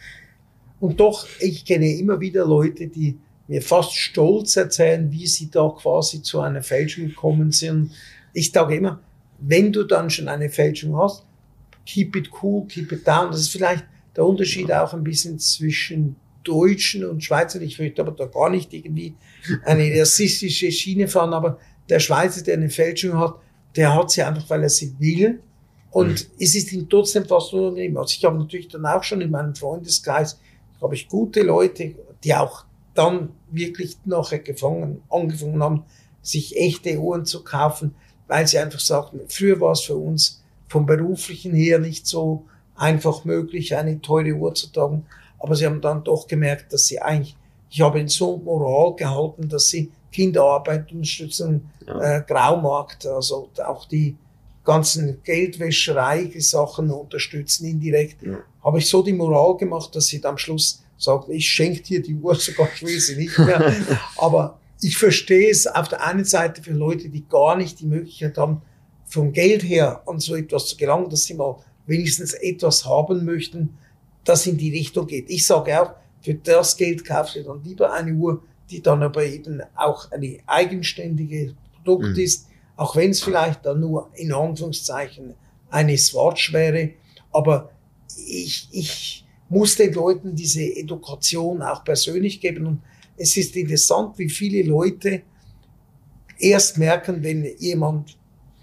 Und doch, ich kenne immer wieder Leute, die mir fast stolz erzählen, wie sie da quasi zu einer Fälschung gekommen sind. Ich sage immer, wenn du dann schon eine Fälschung hast, keep it cool, keep it down. Das ist vielleicht der Unterschied auch ein bisschen zwischen Deutschen und Schweizer. Ich möchte aber da gar nicht irgendwie eine rassistische Schiene fahren, aber der Schweizer, der eine Fälschung hat, der hat sie einfach, weil er sie will. Und mhm. es ist ihm trotzdem fast unangenehm. Also ich habe natürlich dann auch schon in meinem Freundeskreis, glaube ich, gute Leute, die auch dann wirklich nachher gefangen, angefangen haben, sich echte Uhren zu kaufen, weil sie einfach sagten, früher war es für uns vom beruflichen her nicht so einfach möglich, eine teure Uhr zu tragen. Aber sie haben dann doch gemerkt, dass sie eigentlich, ich habe in so Moral gehalten, dass sie Kinderarbeit unterstützen, ja. äh, Graumarkt, also auch die ganzen Geldwäscherei-Sachen unterstützen indirekt. Ja. Habe ich so die Moral gemacht, dass sie dann am Schluss sagen, ich schenke dir die Uhr sogar, ich will sie nicht mehr. Aber ich verstehe es auf der einen Seite für Leute, die gar nicht die Möglichkeit haben, vom Geld her an so etwas zu gelangen, dass sie mal wenigstens etwas haben möchten, das in die Richtung geht. Ich sage auch, für das Geld kaufst du dann lieber eine Uhr, die dann aber eben auch eine eigenständige Produkt mhm. ist, auch wenn es vielleicht dann nur in Anführungszeichen eine Swatch wäre. Aber ich, ich muss den Leuten diese Education auch persönlich geben. Und es ist interessant, wie viele Leute erst merken, wenn jemand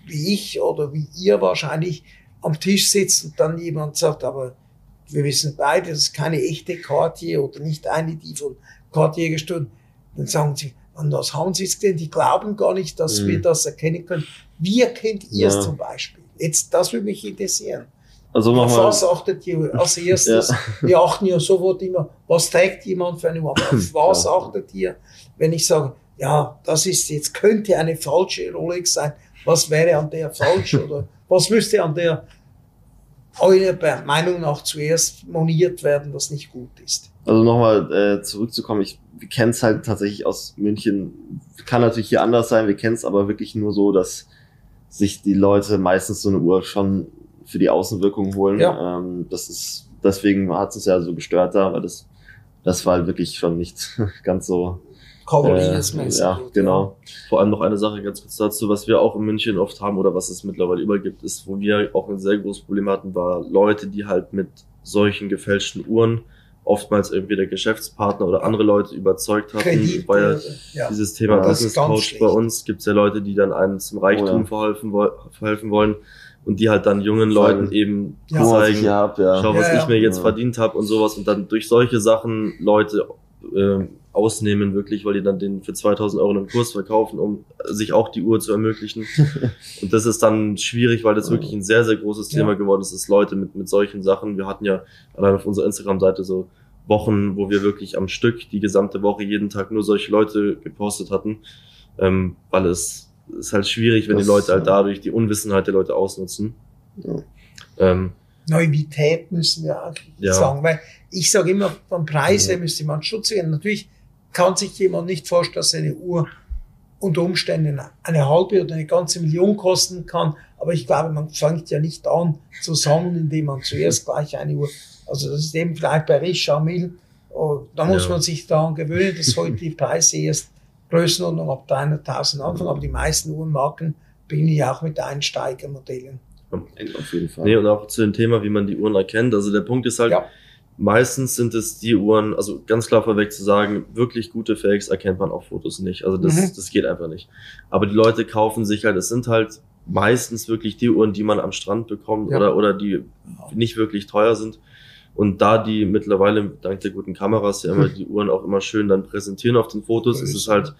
wie ich oder wie ihr wahrscheinlich am Tisch sitzt und dann jemand sagt, aber wir wissen beide, das ist keine echte Cartier oder nicht eine, die von Cartier gestohlen. Dann sagen sie, an was haben sie es denn? Die glauben gar nicht, dass mhm. wir das erkennen können. Wie erkennt ihr es ja. zum Beispiel? Jetzt, das würde mich interessieren. Also Auf was achtet ihr als erstes? ja. Wir achten ja sofort immer, was trägt jemand für eine Uhr? Auf was ja. achtet ihr? Wenn ich sage, ja, das ist jetzt, könnte eine falsche Rolex sein. Was wäre an der falsch? Oder was müsste an der eurer Meinung nach zuerst moniert werden, was nicht gut ist? Also nochmal äh, zurückzukommen, ich wir kennen es halt tatsächlich aus München, kann natürlich hier anders sein, wir kennen es aber wirklich nur so, dass sich die Leute meistens so eine Uhr schon für die Außenwirkung holen. Ja. Ähm, das ist, deswegen hat es ja so gestört da, weil das, das war halt wirklich schon nicht ganz so Kavaliersmäßig. Äh, ja, genau. Vor allem noch eine Sache ganz kurz dazu, was wir auch in München oft haben oder was es mittlerweile übergibt, ist, wo wir auch ein sehr großes Problem hatten, war Leute, die halt mit solchen gefälschten Uhren oftmals irgendwie der Geschäftspartner oder andere Leute überzeugt hatten, Kredit, weil ja, ja. dieses Thema ja, Business Coach bei uns gibt es ja Leute, die dann einem zum Reichtum oh, ja. verhelfen, verhelfen wollen und die halt dann jungen Leuten eben ja, zeigen, hab, ja. schau, was ich mir jetzt verdient habe und sowas und dann durch solche Sachen Leute äh, ausnehmen, wirklich, weil die dann den für 2000 Euro einen Kurs verkaufen, um sich auch die Uhr zu ermöglichen. und das ist dann schwierig, weil das wirklich ein sehr, sehr großes Thema ja. geworden ist, dass Leute mit, mit solchen Sachen, wir hatten ja allein auf unserer Instagram-Seite so Wochen, wo wir wirklich am Stück die gesamte Woche jeden Tag nur solche Leute gepostet hatten, ähm, weil es ist halt schwierig, wenn das, die Leute halt dadurch die Unwissenheit der Leute ausnutzen. Ja. Ähm, Naivität müssen wir auch ja. sagen, weil ich sage immer, beim Preis ja. müsste man Schutz gehen. Natürlich kann sich jemand nicht vorstellen, dass eine Uhr unter Umständen eine halbe oder eine ganze Million kosten kann. Aber ich glaube, man fängt ja nicht an zu sammeln, indem man zuerst gleich eine Uhr, also das ist eben vielleicht bei Richard Mill, oh, da muss ja. man sich daran gewöhnen, dass heute die Preise erst Größenordnung ab 300.000 anfangen, aber die meisten Uhrenmarken bin ich auch mit Einsteigermodellen. Auf jeden Fall. Nee, und auch zu dem Thema, wie man die Uhren erkennt. Also der Punkt ist halt, ja. Meistens sind es die Uhren, also ganz klar vorweg zu sagen, wirklich gute Fakes erkennt man auf Fotos nicht. Also das, mhm. das geht einfach nicht. Aber die Leute kaufen sich halt, es sind halt meistens wirklich die Uhren, die man am Strand bekommt ja. oder, oder die nicht wirklich teuer sind. Und da die mittlerweile dank der guten Kameras ja immer die Uhren auch immer schön dann präsentieren auf den Fotos, ist es halt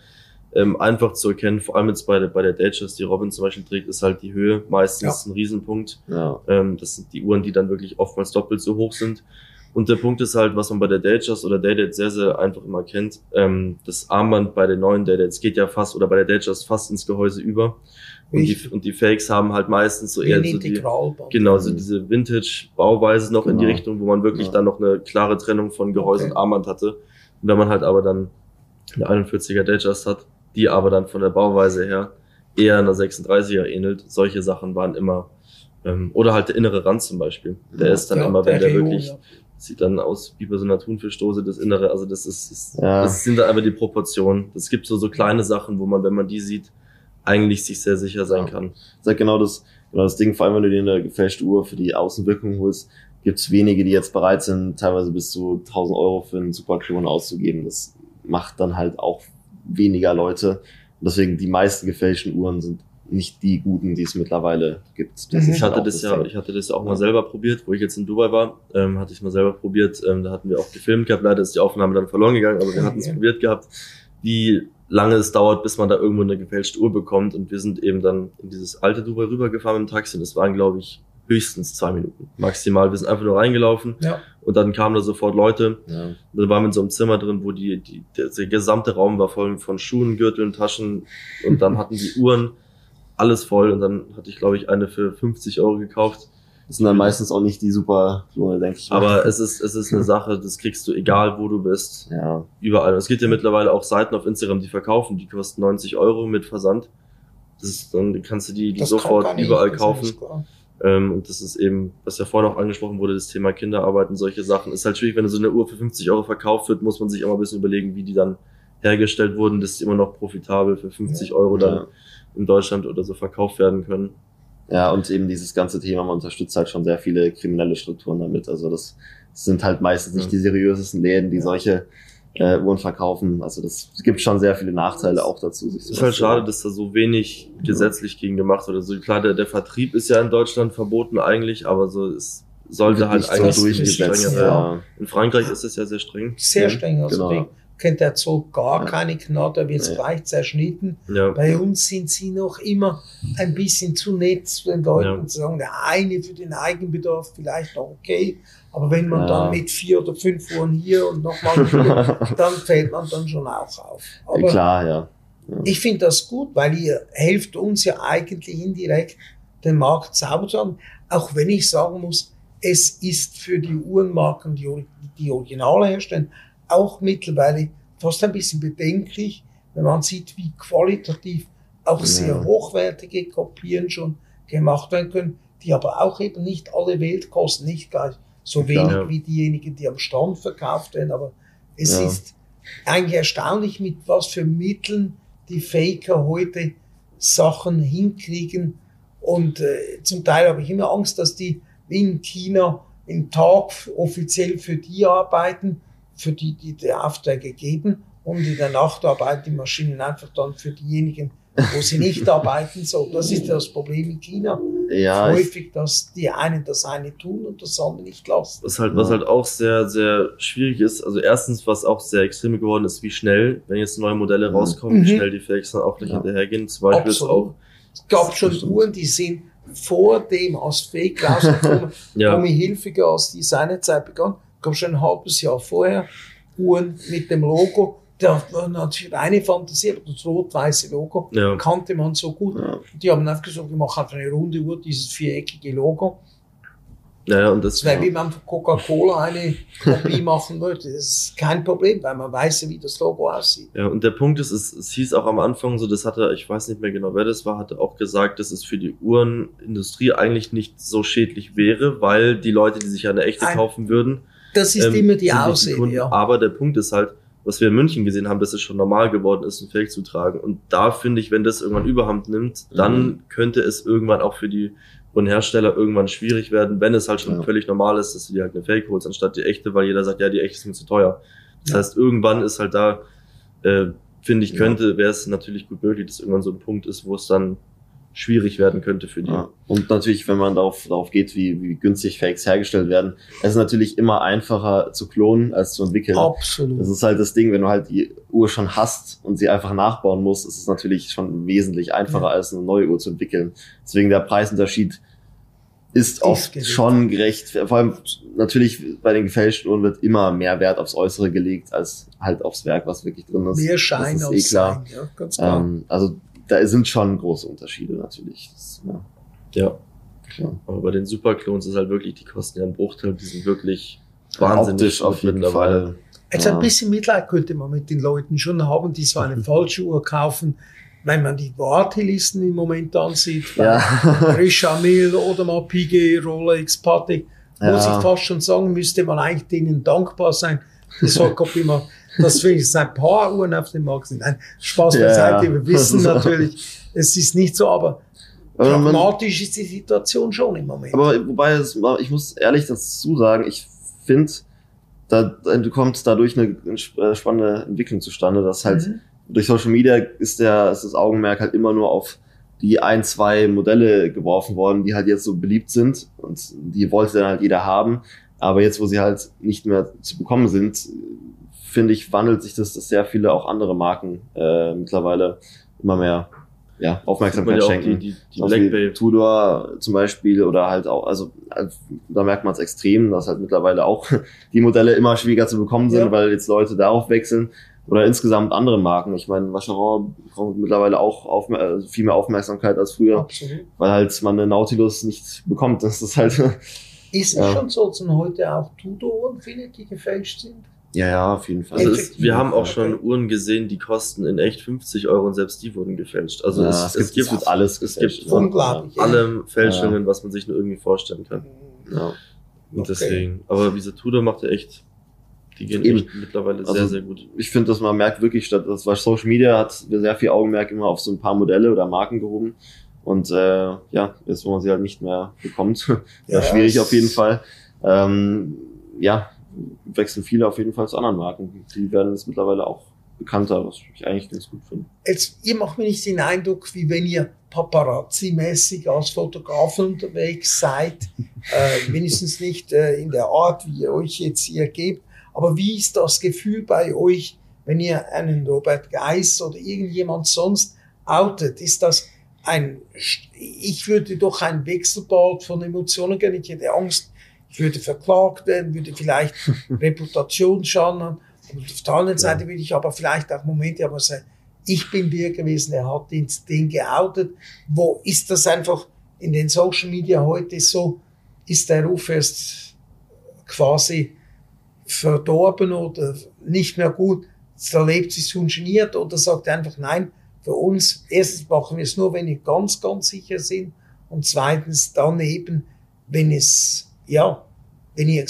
ähm, einfach zu erkennen, vor allem jetzt bei der, bei der Datejust, die Robin zum Beispiel trägt, ist halt die Höhe meistens ja. ein Riesenpunkt. Ja. Ähm, das sind die Uhren, die dann wirklich oftmals doppelt so hoch sind. Und der Punkt ist halt, was man bei der Datejust oder Daydate sehr, sehr einfach immer kennt, ähm, das Armband bei den neuen Daydates geht ja fast, oder bei der Datejust fast ins Gehäuse über. Und die, und die Fakes haben halt meistens so eher so die, genau, so diese Vintage-Bauweise noch genau. in die genau. Richtung, wo man wirklich ja. dann noch eine klare Trennung von Gehäuse okay. und Armband hatte. Und wenn man halt aber dann eine 41er Datejust hat, die aber dann von der Bauweise her eher einer 36er ähnelt, solche Sachen waren immer, ähm, oder halt der innere Rand zum Beispiel. Der ja, ist dann ja, immer, wenn der, der wirklich, ja. Sieht dann aus wie bei so einer Thunfischdose, das Innere, also das ist, ist das sind dann einfach die Proportionen. Es gibt so, so kleine Sachen, wo man, wenn man die sieht, eigentlich sich sehr sicher sein ja. kann. Das ist halt genau das, genau das Ding, vor allem wenn du dir eine gefälschte Uhr für die Außenwirkung holst, gibt es wenige, die jetzt bereit sind, teilweise bis zu 1000 Euro für einen Superklon auszugeben. Das macht dann halt auch weniger Leute. Und deswegen die meisten gefälschten Uhren sind nicht die guten, die es mittlerweile gibt. Das mhm. ich hatte das ja, ich hatte das ja auch mal selber probiert, wo ich jetzt in Dubai war, ähm, hatte ich mal selber probiert. Ähm, da hatten wir auch gefilmt gehabt. Leider ist die Aufnahme dann verloren gegangen, aber wir hatten es probiert gehabt. Die lange es dauert, bis man da irgendwo eine gefälschte Uhr bekommt. Und wir sind eben dann in dieses alte Dubai rübergefahren mit dem Taxi. Das waren, glaube ich, höchstens zwei Minuten. Maximal. Wir sind einfach nur reingelaufen. Ja. Und dann kamen da sofort Leute. Ja. Dann waren wir in so einem Zimmer drin, wo die, die, der, der gesamte Raum war voll von Schuhen, Gürteln, Taschen. Und dann hatten die Uhren alles voll. Und dann hatte ich, glaube ich, eine für 50 Euro gekauft. Das sind dann meistens auch nicht die super Klone, denke ich. Aber es ist, es ist eine Sache, das kriegst du egal, wo du bist. Ja. Überall. Es gibt ja mittlerweile auch Seiten auf Instagram, die verkaufen, die kosten 90 Euro mit Versand. Das ist, dann kannst du die, die sofort überall kaufen. Ähm, und das ist eben, was ja vorhin auch angesprochen wurde, das Thema Kinderarbeit und solche Sachen. Ist halt schwierig, wenn so eine Uhr für 50 Euro verkauft wird, muss man sich immer ein bisschen überlegen, wie die dann hergestellt wurden, dass die immer noch profitabel für 50 Euro dann ja. In Deutschland oder so verkauft werden können. Ja, und eben dieses ganze Thema, man unterstützt halt schon sehr viele kriminelle Strukturen damit. Also das, sind halt meistens nicht die seriösesten Läden, die solche äh, Uhren verkaufen. Also das gibt schon sehr viele Nachteile auch dazu. Es ist halt schade, dass da so wenig gesetzlich gegen gemacht wird. Also klar, der, der Vertrieb ist ja in Deutschland verboten eigentlich, aber so es sollte halt eigentlich durchgesetzt. Ja. In Frankreich ist es ja sehr streng. Sehr streng. Also genau kennt er so gar ja. keine Gnade, da wird es ja. gleich zerschnitten. Ja. Bei uns sind sie noch immer ein bisschen zu nett zu den Leuten ja. zu sagen, der eine für den Eigenbedarf vielleicht noch okay, aber wenn man dann mit vier oder fünf Uhren hier und nochmal hier, dann fällt man dann schon auch auf. Aber Klar, ja. Ich finde das gut, weil ihr helft uns ja eigentlich indirekt, den Markt sauber zu haben, auch wenn ich sagen muss, es ist für die Uhrenmarken, die, die Originale herstellen, auch mittlerweile fast ein bisschen bedenklich, wenn man sieht, wie qualitativ auch sehr hochwertige Kopien schon gemacht werden können, die aber auch eben nicht alle Welt kosten, nicht gleich so wenig ja. wie diejenigen, die am Stand verkauft werden, aber es ja. ist eigentlich erstaunlich, mit was für Mitteln die Faker heute Sachen hinkriegen. Und äh, zum Teil habe ich immer Angst, dass die in China im Tag offiziell für die arbeiten für die, die die Aufträge geben und in der Nacht arbeiten die Maschinen einfach dann für diejenigen, wo sie nicht arbeiten. So, das ist das Problem in China. Ja, häufig, dass die einen das eine tun und das andere nicht lassen. Was halt, was halt auch sehr, sehr schwierig ist. Also erstens, was auch sehr extrem geworden ist, wie schnell, wenn jetzt neue Modelle mhm. rauskommen, mhm. wie schnell die Fakes dann auch nicht ja. hinterhergehen. Zum Beispiel ist auch. Es gab schon Uhren, die sind vor dem als Fake rausgekommen, ja. Tommy Hilfiger, als die seine Zeit gab schon ein halbes Jahr vorher Uhren mit dem Logo. Da war natürlich eine Fantasie, aber das rot-weiße Logo ja. kannte man so gut. Ja. Die haben einfach gesagt, wir machen einfach eine runde Uhr, dieses viereckige Logo. Ja, und das, das wäre wie man von Coca-Cola eine Kopie machen würde. Das ist kein Problem, weil man weiß ja, wie das Logo aussieht. Ja, und der Punkt ist, es, es hieß auch am Anfang so, das hatte, ich weiß nicht mehr genau, wer das war, hatte auch gesagt, dass es für die Uhrenindustrie eigentlich nicht so schädlich wäre, weil die Leute, die sich eine echte ein, kaufen würden, das ist ähm, immer die Ausrede, ja. Aber der Punkt ist halt, was wir in München gesehen haben, dass es schon normal geworden ist, ein Fake zu tragen. Und da finde ich, wenn das irgendwann Überhand nimmt, dann mhm. könnte es irgendwann auch für die Hersteller irgendwann schwierig werden, wenn es halt schon ja. völlig normal ist, dass du dir halt eine Fake holst, anstatt die echte, weil jeder sagt, ja, die echte ist mir zu teuer. Das ja. heißt, irgendwann ist halt da, äh, finde ich, könnte, wäre es natürlich gut möglich, dass irgendwann so ein Punkt ist, wo es dann schwierig werden könnte für die. Ja. Und natürlich, wenn man darauf, darauf geht, wie, wie günstig Fakes hergestellt werden, es ist natürlich immer einfacher zu klonen als zu entwickeln. Absolut. Das ist halt das Ding, wenn du halt die Uhr schon hast und sie einfach nachbauen musst, ist es natürlich schon wesentlich einfacher, ja. als eine neue Uhr zu entwickeln. Deswegen der Preisunterschied ist oft gerecht. schon gerecht. Vor allem natürlich bei den gefälschten Uhren wird immer mehr Wert aufs Äußere gelegt als halt aufs Werk, was wirklich drin ist. Mehr Schein das ist eh klar. Sein, ja, ganz klar. Ähm, also da sind schon große Unterschiede natürlich. Das, ja. ja. Klar. Aber bei den Superclones ist halt wirklich, die kosten ja einen Bruchteil, die sind wirklich wahnsinnig auf jeden Fall. Jetzt ja. ein bisschen Mitleid könnte man mit den Leuten schon haben, die so eine falsche Uhr kaufen, wenn man die Wartelisten im Moment ansieht, ja. Oder mal Piguet, Rolex, Patek, ja. muss ich fast schon sagen, müsste man eigentlich denen dankbar sein. Das sagt immer, dass wenigstens ein paar Uhren auf dem Markt sind. Nein, Spaß beiseite, ja, wir wissen natürlich, es ist nicht so, aber pragmatisch ist die Situation schon im Moment. Aber wobei, ich muss ehrlich dazu sagen, ich finde, da kommt dadurch eine äh, spannende Entwicklung zustande, dass halt mhm. durch Social Media ist, der, ist das Augenmerk halt immer nur auf die ein, zwei Modelle geworfen worden, die halt jetzt so beliebt sind und die wollte dann halt jeder haben. Aber jetzt, wo sie halt nicht mehr zu bekommen sind, finde ich, wandelt sich das, dass sehr viele auch andere Marken äh, mittlerweile immer mehr ja, Aufmerksamkeit schenken. Die, die, die Black Bay. Tudor zum Beispiel oder halt auch, also, also da merkt man es extrem, dass halt mittlerweile auch die Modelle immer schwieriger zu bekommen sind, ja. weil jetzt Leute darauf wechseln oder insgesamt andere Marken. Ich meine, Vacheron bekommt mittlerweile auch auf, also viel mehr Aufmerksamkeit als früher, Absolut. weil halt man eine Nautilus nicht bekommt. Das ist halt. Ist es ja. schon so, dass heute auch Tudor-Uhren findet, die gefälscht sind? Ja, ja, auf jeden Fall. Also es, wir haben auch schon Uhren gesehen, die kosten in echt 50 Euro und selbst die wurden gefälscht. Also ja, es, es, gibt, gibt alles, es gibt unglaublich alle Fälschungen, ja. was man sich nur irgendwie vorstellen kann. Ja. Und okay. deswegen, aber diese Tudor macht ja echt, die gehen Eben. echt mittlerweile sehr, also, sehr gut. Ich finde, dass man merkt wirklich, statt das war Social Media hat sehr viel Augenmerk immer auf so ein paar Modelle oder Marken gehoben. Und äh, ja, jetzt wo man sie halt nicht mehr bekommt, ja, schwierig auf jeden Fall. Ähm, ja, wechseln viele auf jeden Fall zu anderen Marken. Die werden jetzt mittlerweile auch bekannter, was ich eigentlich ganz gut finde. Jetzt, ihr macht mir nicht den Eindruck, wie wenn ihr Paparazzi-mäßig als Fotograf unterwegs seid, äh, wenigstens nicht äh, in der Art, wie ihr euch jetzt hier gebt. Aber wie ist das Gefühl bei euch, wenn ihr einen Robert Geis oder irgendjemand sonst outet? Ist das ein, ich würde doch ein Wechselbad von Emotionen gehen. Ich hätte Angst, würde verklagt werden, würde vielleicht Reputationsschaden haben. Und auf der anderen Seite würde ich aber vielleicht auch Momente haben, sagen, ich bin der gewesen, er hat den, den geoutet. Wo ist das einfach in den Social Media heute so? Ist der Ruf erst quasi verdorben oder nicht mehr gut? Da lebt sich ungeniert oder sagt einfach nein. Für uns, erstens machen wir es nur, wenn wir ganz, ganz sicher sind. Und zweitens dann eben, wenn es ja, wenn ihr,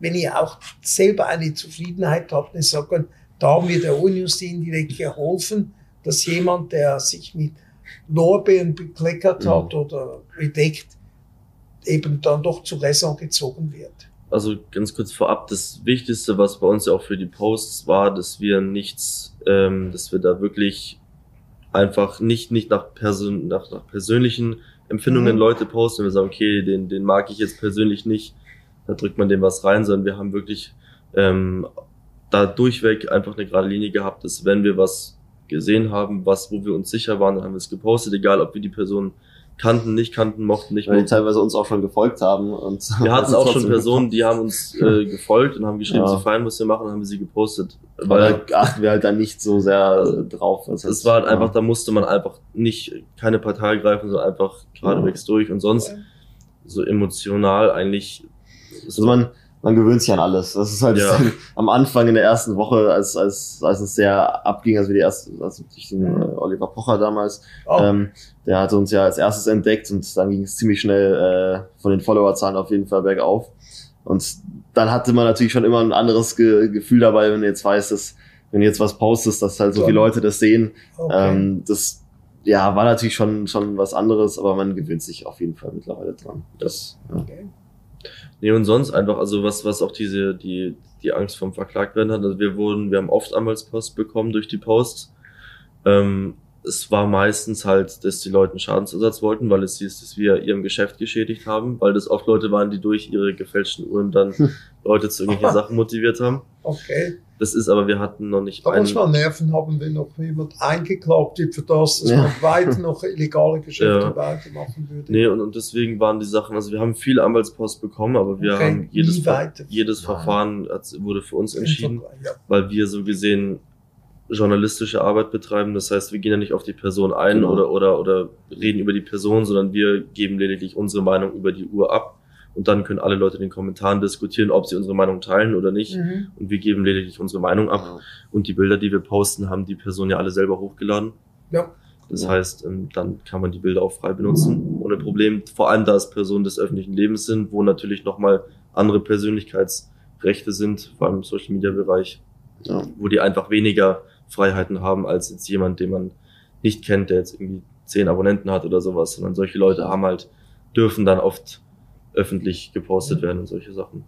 wenn ihr auch selber eine Zufriedenheit habt und sagt, da haben wir der Unindustrie indirekt geholfen, dass jemand, der sich mit Lorbeeren bekleckert mhm. hat oder bedeckt, eben dann doch zu Raison gezogen wird. Also ganz kurz vorab, das Wichtigste, was bei uns ja auch für die Posts war, dass wir nichts, ähm, dass wir da wirklich einfach nicht, nicht nach, Person, nach, nach persönlichen Empfindungen mhm. Leute posten, wir sagen, okay, den, den mag ich jetzt persönlich nicht, da drückt man dem was rein, sondern wir haben wirklich ähm, da durchweg einfach eine gerade Linie gehabt, dass wenn wir was gesehen haben, was, wo wir uns sicher waren, dann haben wir es gepostet, egal ob wir die Person kannten, nicht kannten, mochten, nicht Weil die teilweise uns auch schon gefolgt haben. Und wir hatten auch schon Personen, die haben uns äh, gefolgt und haben geschrieben, ja. sie feiern, was wir machen, haben wir sie gepostet. Weil da achten wir halt dann nicht so sehr also, drauf. Das es war halt ja. einfach, da musste man einfach nicht keine Partei greifen, sondern einfach geradewegs ja. durch und sonst so emotional eigentlich. Also man, man gewöhnt sich an alles. Das ist halt ja. am Anfang in der ersten Woche, als, als, als es sehr abging, als wir die erste, also ich den äh, Oliver Pocher damals, oh. ähm, der hatte uns ja als erstes entdeckt und dann ging es ziemlich schnell äh, von den Followerzahlen auf jeden Fall bergauf. Und dann hatte man natürlich schon immer ein anderes Ge Gefühl dabei, wenn du jetzt weißt, dass wenn du jetzt was postest, dass halt so viele Leute das sehen. Okay. Ähm, das ja, war natürlich schon, schon was anderes, aber man gewöhnt sich auf jeden Fall mittlerweile dran. Das, ja. Okay. Nee, und sonst einfach, also was, was auch diese, die, die Angst vom Verklagtwerden hat. Also wir wurden, wir haben oft Anwaltspost bekommen durch die Posts. Ähm, es war meistens halt, dass die Leute einen Schadensersatz wollten, weil es hieß, dass wir ihrem Geschäft geschädigt haben, weil das oft Leute waren, die durch ihre gefälschten Uhren dann Leute zu irgendwelchen Sachen motiviert haben. Okay. Das ist aber, wir hatten noch nicht Da muss man Nerven haben, wenn noch jemand eingeklagt wird für das, dass Ja. man weiter noch illegale Geschäfte Ja. weitermachen würde. Nee, und, und deswegen waren die Sachen, also wir haben viel Anwaltspost bekommen, aber wir Okay, haben jedes, Ver jedes Nein. Verfahren hat, wurde für uns entschieden, Ja. weil wir so gesehen journalistische Arbeit betreiben. Das heißt, wir gehen ja nicht auf die Person ein Genau. oder, oder, oder reden über die Person, sondern wir geben lediglich unsere Meinung über die Uhr ab. Und dann können alle Leute in den Kommentaren diskutieren, ob sie unsere Meinung teilen oder nicht. Mhm. Und wir geben lediglich unsere Meinung ab. Ja. Und die Bilder, die wir posten, haben die Person ja alle selber hochgeladen. Ja. Das Ja. heißt, ähm, dann kann man die Bilder auch frei benutzen, ohne Problem. Vor allem, da es Personen des öffentlichen Lebens sind, wo natürlich nochmal andere Persönlichkeitsrechte sind, vor allem im Social Media Bereich, Ja. wo die einfach weniger Freiheiten haben als jetzt jemand, den man nicht kennt, der jetzt irgendwie zehn Abonnenten hat oder sowas, sondern solche Leute haben halt, dürfen dann oft öffentlich gepostet werden und solche Sachen.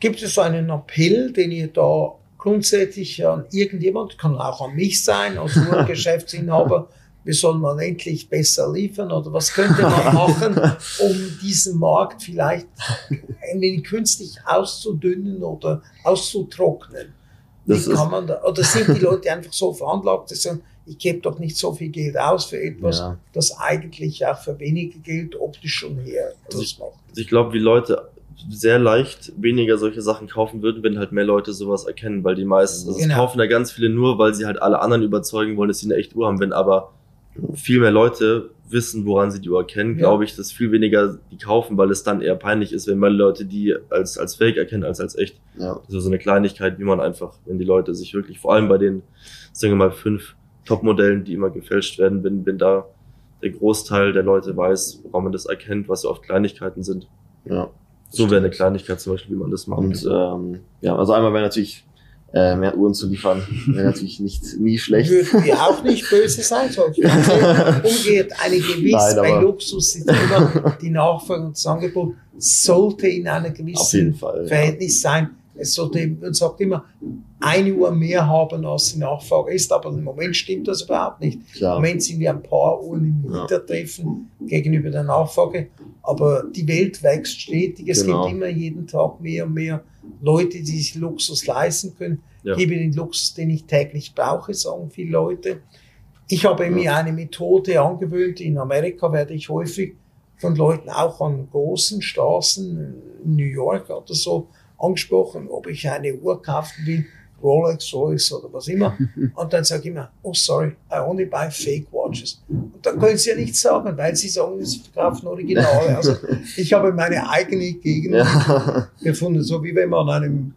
Gibt es so einen Appell, den ihr da grundsätzlich an irgendjemand, kann auch an mich sein, als nur Geschäftsinhaber, wir sollen mal endlich besser liefern oder was könnte man machen, um diesen Markt vielleicht ein wenig künstlich auszudünnen oder auszutrocknen? Wie Das ist, kann man da, oder sind die Leute einfach so veranlagt, dass sie sagen, ich gebe doch nicht so viel Geld aus für etwas, ja. das eigentlich auch für weniger Geld optisch schon her Also. Also ich glaube, wie Leute sehr leicht weniger solche Sachen kaufen würden, wenn halt mehr Leute sowas erkennen, weil die meisten, also Genau. kaufen da ganz viele nur, weil sie halt alle anderen überzeugen wollen, dass sie eine echte Uhr haben. Wenn aber viel mehr Leute wissen, woran sie die Uhr erkennen, Ja. glaube ich, dass viel weniger die kaufen, weil es dann eher peinlich ist, wenn mehr Leute die als, als Fake erkennen, als als echt. ja. Das ist so eine Kleinigkeit, wie man einfach, wenn die Leute sich wirklich, vor allem bei den, sagen wir mal, fünf Top-Modellen, die immer gefälscht werden, wenn, wenn da der Großteil der Leute weiß, woran man das erkennt, was ja oft Kleinigkeiten sind. ja. So wäre eine Kleinigkeit zum Beispiel, wie man das machen Und ähm, ja, also einmal wäre natürlich äh, mehr Uhren zu liefern, wäre natürlich nicht nie schlecht. Würden wir auch nicht böse sein, sondern umgekehrt eine gewiss, Nein, bei Luxus ist immer die Nachfrage und das Angebot sollte in einem gewissen Fall. Ja. Verhältnis sein. Es sollte, man sagt immer, eine Uhr mehr haben, als die Nachfrage ist, aber im Moment stimmt das überhaupt nicht. Im Klar. Moment sind wir ein paar Uhren im Ja. Hintertreffen gegenüber der Nachfrage, aber die Welt wächst stetig. Es Genau. gibt immer jeden Tag mehr und mehr Leute, die sich Luxus leisten können. Ja. Gebe den Luxus, den ich täglich brauche, sagen viele Leute. Ich habe Ja. mir eine Methode angewöhnt. In Amerika werde ich häufig von Leuten auch an großen Straßen, in New York oder so, angesprochen, ob ich eine Uhr kaufen will, Rolex, Rolex oder was immer. Und dann sage ich immer, oh sorry, I only buy fake watches. Und dann können sie ja nichts sagen, weil sie sagen, sie verkaufen Originale. Also ich habe meine eigene Gegend Ja. gefunden, so wie wenn man einem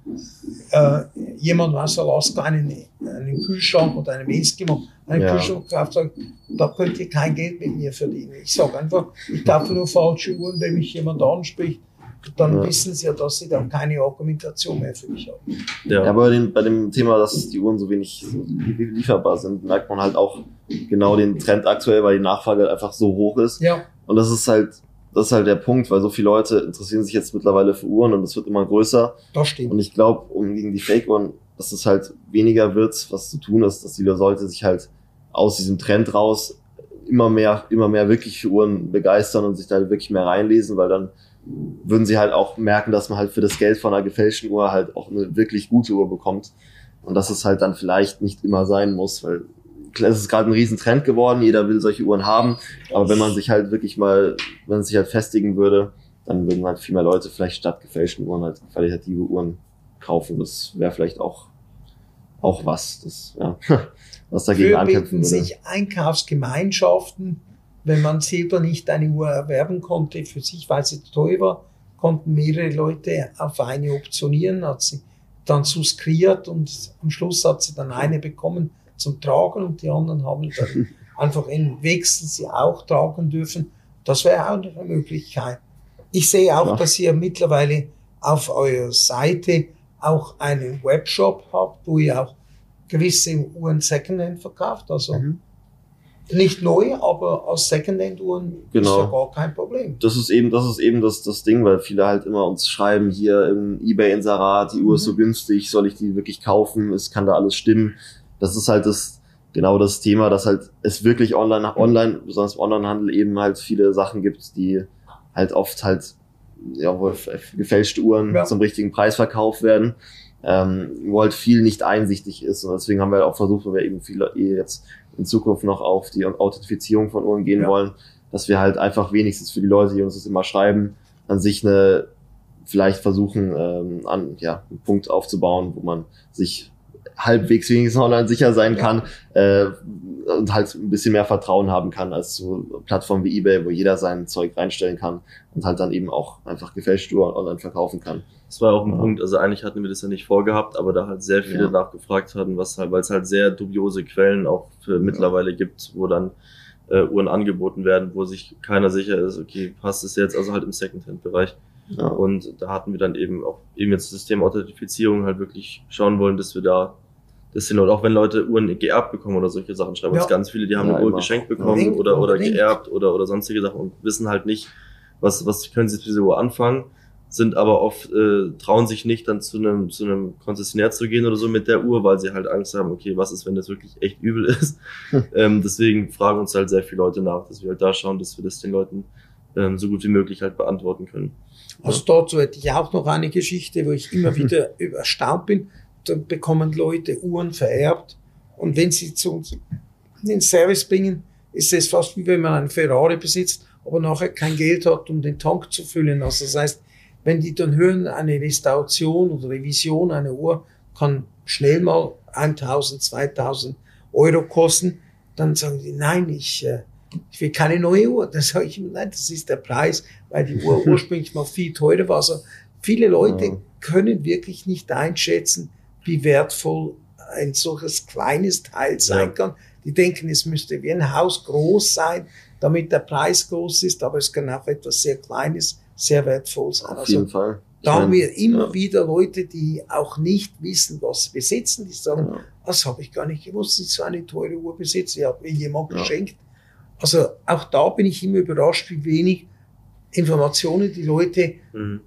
äh, jemand aus Alaska einen, einen Kühlschrank oder einem Eskimo einen Ja. Kühlschrank kauft, sagt, da könnt ihr kein Geld mit mir verdienen. Ich sage einfach, ich kaufe nur falsche Uhren, wenn mich jemand anspricht. Dann Ja. wissen sie ja, dass sie dann keine Argumentation mehr für mich haben. Ja, Ja, aber bei dem, bei dem Thema, dass die Uhren so wenig so li- lieferbar sind, merkt man halt auch genau den Trend aktuell, weil die Nachfrage halt einfach so hoch ist. Ja, Und das ist halt, das ist halt der Punkt, weil so viele Leute interessieren sich jetzt mittlerweile für Uhren und es wird immer größer. das stimmt. Und ich glaube, um gegen die Fake-Uhren, dass es halt weniger wird, was zu tun ist, dass die Leute sich halt aus diesem Trend raus immer mehr, immer mehr wirklich für Uhren begeistern und sich da wirklich mehr reinlesen, weil dann würden sie halt auch merken, dass man halt für das Geld von einer gefälschten Uhr halt auch eine wirklich gute Uhr bekommt. Und dass es halt dann vielleicht nicht immer sein muss, weil klar, es ist gerade ein Riesentrend geworden, jeder will solche Uhren haben, aber wenn man sich halt wirklich mal, wenn man sich halt festigen würde, dann würden halt viel mehr Leute vielleicht statt gefälschten Uhren halt qualitative Uhren kaufen. Das wäre vielleicht auch, auch was, das, ja, was dagegen Für ankämpfen würde. sich Einkaufsgemeinschaften, wenn man selber nicht eine Uhr erwerben konnte, für sich, weil sie teuer war, konnten mehrere Leute auf eine optionieren, hat sie dann suskriert und am Schluss hat sie dann eine bekommen zum Tragen und die anderen haben dann einfach in Wechsel sie auch tragen dürfen. Das wäre auch eine Möglichkeit. Ich sehe auch, Ja. dass ihr mittlerweile auf eurer Seite auch einen Webshop habt, wo ihr auch gewisse Uhren Secondhand verkauft. Also Mhm. Nicht neu, aber als Secondhand-Uhren ist Genau. ja gar kein Problem. Das ist eben, das ist eben das, das Ding, weil viele halt immer uns schreiben, hier im Ebay-Inserat, die Uhr ist so Mhm. günstig, soll ich die wirklich kaufen? Es kann da alles stimmen. Das ist halt das, genau das Thema, dass halt es wirklich online nach online, besonders im Onlinehandel eben halt viele Sachen gibt, die halt oft halt ja, gefälschte Uhren ja. zum richtigen Preis verkauft werden, ähm, wo halt viel nicht einsichtig ist. Und deswegen haben wir auch versucht, weil wir eben viele jetzt in Zukunft noch auf die Authentifizierung von Uhren gehen ja. wollen, dass wir halt einfach wenigstens für die Leute, die uns das immer schreiben, an sich eine vielleicht versuchen, ähm, an ja, einen Punkt aufzubauen, wo man sich halbwegs wenigstens online sicher sein kann äh, und halt ein bisschen mehr Vertrauen haben kann als zu Plattformen wie eBay, wo jeder sein Zeug reinstellen kann und halt dann eben auch einfach gefälscht online verkaufen kann. Das war auch ein ja. Punkt, also eigentlich hatten wir das ja nicht vorgehabt, aber da halt sehr viele ja. nachgefragt hatten, was halt, weil es halt sehr dubiose Quellen auch für mittlerweile gibt, wo dann äh, Uhren angeboten werden, wo sich keiner sicher ist, okay, passt es jetzt, also halt im Secondhand-Bereich. Ja. Und da hatten wir dann eben auch eben jetzt Systemauthentifizierung halt wirklich schauen wollen, dass wir da das sind auch wenn Leute Uhren geerbt bekommen oder solche Sachen, schreiben ja. uns ganz viele, die haben ja, eine Uhr geschenkt bekommen ja. oder, oder geerbt oder, oder sonstige Sachen und wissen halt nicht, was, was können sie mit dieser Uhr anfangen, sind aber oft, äh, trauen sich nicht dann zu einem, zu einem Konzessionär zu gehen oder so mit der Uhr, weil sie halt Angst haben, okay, was ist, wenn das wirklich echt übel ist. Hm. ähm, deswegen fragen uns halt sehr viele Leute nach, dass wir halt da schauen, dass wir das den Leuten ähm, so gut wie möglich halt beantworten können. Also dazu hätte ich auch noch eine Geschichte, wo ich immer wieder erstaunt bin. Dann bekommen Leute Uhren vererbt und wenn sie zu uns in den Service bringen, ist es fast wie wenn man einen Ferrari besitzt, aber nachher kein Geld hat, um den Tank zu füllen. Also das heißt, wenn die dann hören, eine Restauration oder Revision einer Uhr kann schnell mal 1000, 2000 Euro kosten, dann sagen die, nein, ich, äh, ich will keine neue Uhr. Dann sage ich immer, nein, das ist der Preis, weil die Uhr ursprünglich mal viel teurer war. Also viele Leute ja. können wirklich nicht einschätzen, wie wertvoll ein solches kleines Teil sein ja. kann. Die denken, es müsste wie ein Haus groß sein, damit der Preis groß ist, aber es kann auch etwas sehr Kleines, sehr wertvoll sein. Auf also, jeden Fall. Da haben wir immer ja. wieder Leute, die auch nicht wissen, was sie besitzen. Die sagen, ja. das habe ich gar nicht gewusst, dass ich so eine teure Uhr besitze. Ich habe mir jemand geschenkt. Also auch da bin ich immer überrascht, wie wenig Informationen die Leute mhm,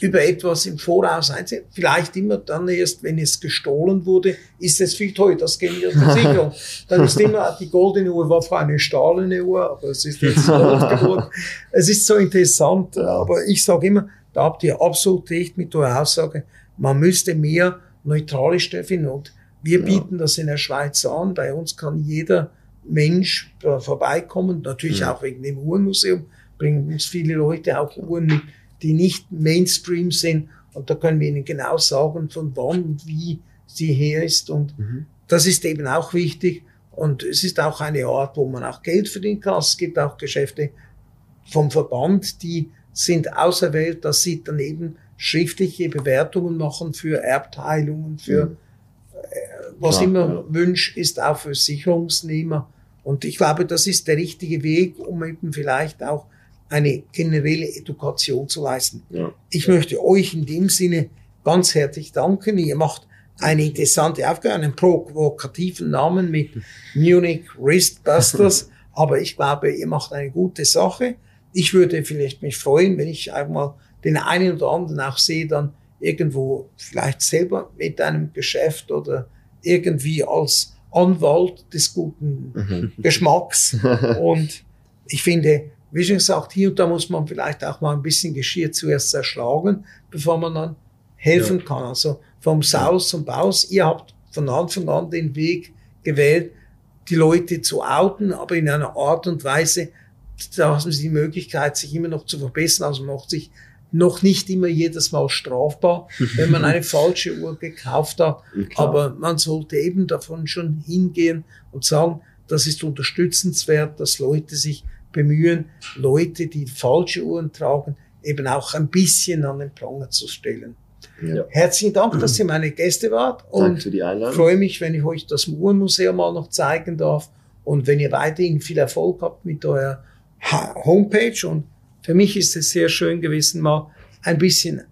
über etwas im Voraus einsehen. Vielleicht immer dann erst, wenn es gestohlen wurde, ist es viel teuer. Das gehen wir Versicherung. dann ist immer, die goldene Uhr war zwar eine stahlene Uhr, aber es ist jetzt Gold geworden. Es ist so interessant, aber ich sage immer, da habt ihr absolut recht mit eurer Aussage, man müsste mehr neutrale finden und wir bieten das in der Schweiz an. Bei uns kann jeder Mensch vorbeikommen, natürlich ja. auch wegen dem Uhrenmuseum, bringen uns viele Leute auch Uhren mit, die nicht Mainstream sind. Und da können wir ihnen genau sagen, von wann und wie sie her ist. Und mhm. das ist eben auch wichtig. Und es ist auch eine Art, wo man auch Geld verdienen kann. Es gibt auch Geschäfte vom Verband, die sind auserwählt, dass sie dann eben schriftliche Bewertungen machen für Erbteilungen, für mhm. äh, was ja, immer ja. Wünsch ist, auch für Sicherungsnehmer. Und ich glaube, das ist der richtige Weg, um eben vielleicht auch eine generelle Education zu leisten. Ja. Ich möchte euch in dem Sinne ganz herzlich danken. Ihr macht eine interessante Aufgabe, einen provokativen Namen mit Munich Wristbusters. Aber ich glaube, ihr macht eine gute Sache. Ich würde vielleicht mich freuen, wenn ich einmal den einen oder anderen auch sehe, dann irgendwo vielleicht selber mit einem Geschäft oder irgendwie als Anwalt des guten mhm. Geschmacks. Und ich finde, wie schon gesagt, hier und da muss man vielleicht auch mal ein bisschen Geschirr zuerst zerschlagen, bevor man dann helfen ja. kann. Also vom Saus zum Baus. Ihr habt von Anfang an den Weg gewählt, die Leute zu outen, aber in einer Art und Weise, da haben sie die Möglichkeit, sich immer noch zu verbessern. Also macht sich noch nicht immer jedes Mal strafbar, wenn man eine falsche Uhr gekauft hat. Aber man sollte eben davon schon hingehen und sagen, das ist unterstützenswert, dass Leute sich bemühen, Leute, die falsche Uhren tragen, eben auch ein bisschen an den Pranger zu stellen. Ja. Herzlichen Dank, dass ihr meine Gäste wart und freue mich, wenn ich euch das Uhrenmuseum mal noch zeigen darf und wenn ihr weiterhin viel Erfolg habt mit eurer Homepage und für mich ist es sehr schön gewesen, mal ein bisschen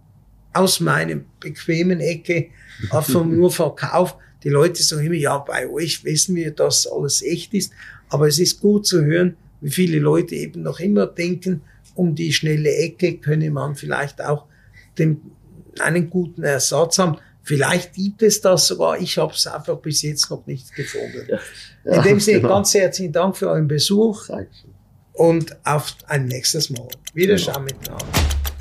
aus meinem bequemen Ecke vom nur Verkauf. Die Leute sagen immer, ja, bei euch wissen wir, dass alles echt ist. Aber es ist gut zu hören, wie viele Leute eben noch immer denken, um die schnelle Ecke könne man vielleicht auch den, einen guten Ersatz haben. Vielleicht gibt es das sogar. Ich habe es einfach bis jetzt noch nicht gefunden. Ja. In dem Sinne, genau. ganz herzlichen Dank für euren Besuch. Dankeschön. Und auf ein nächstes Mal. Wiederschauen genau. miteinander.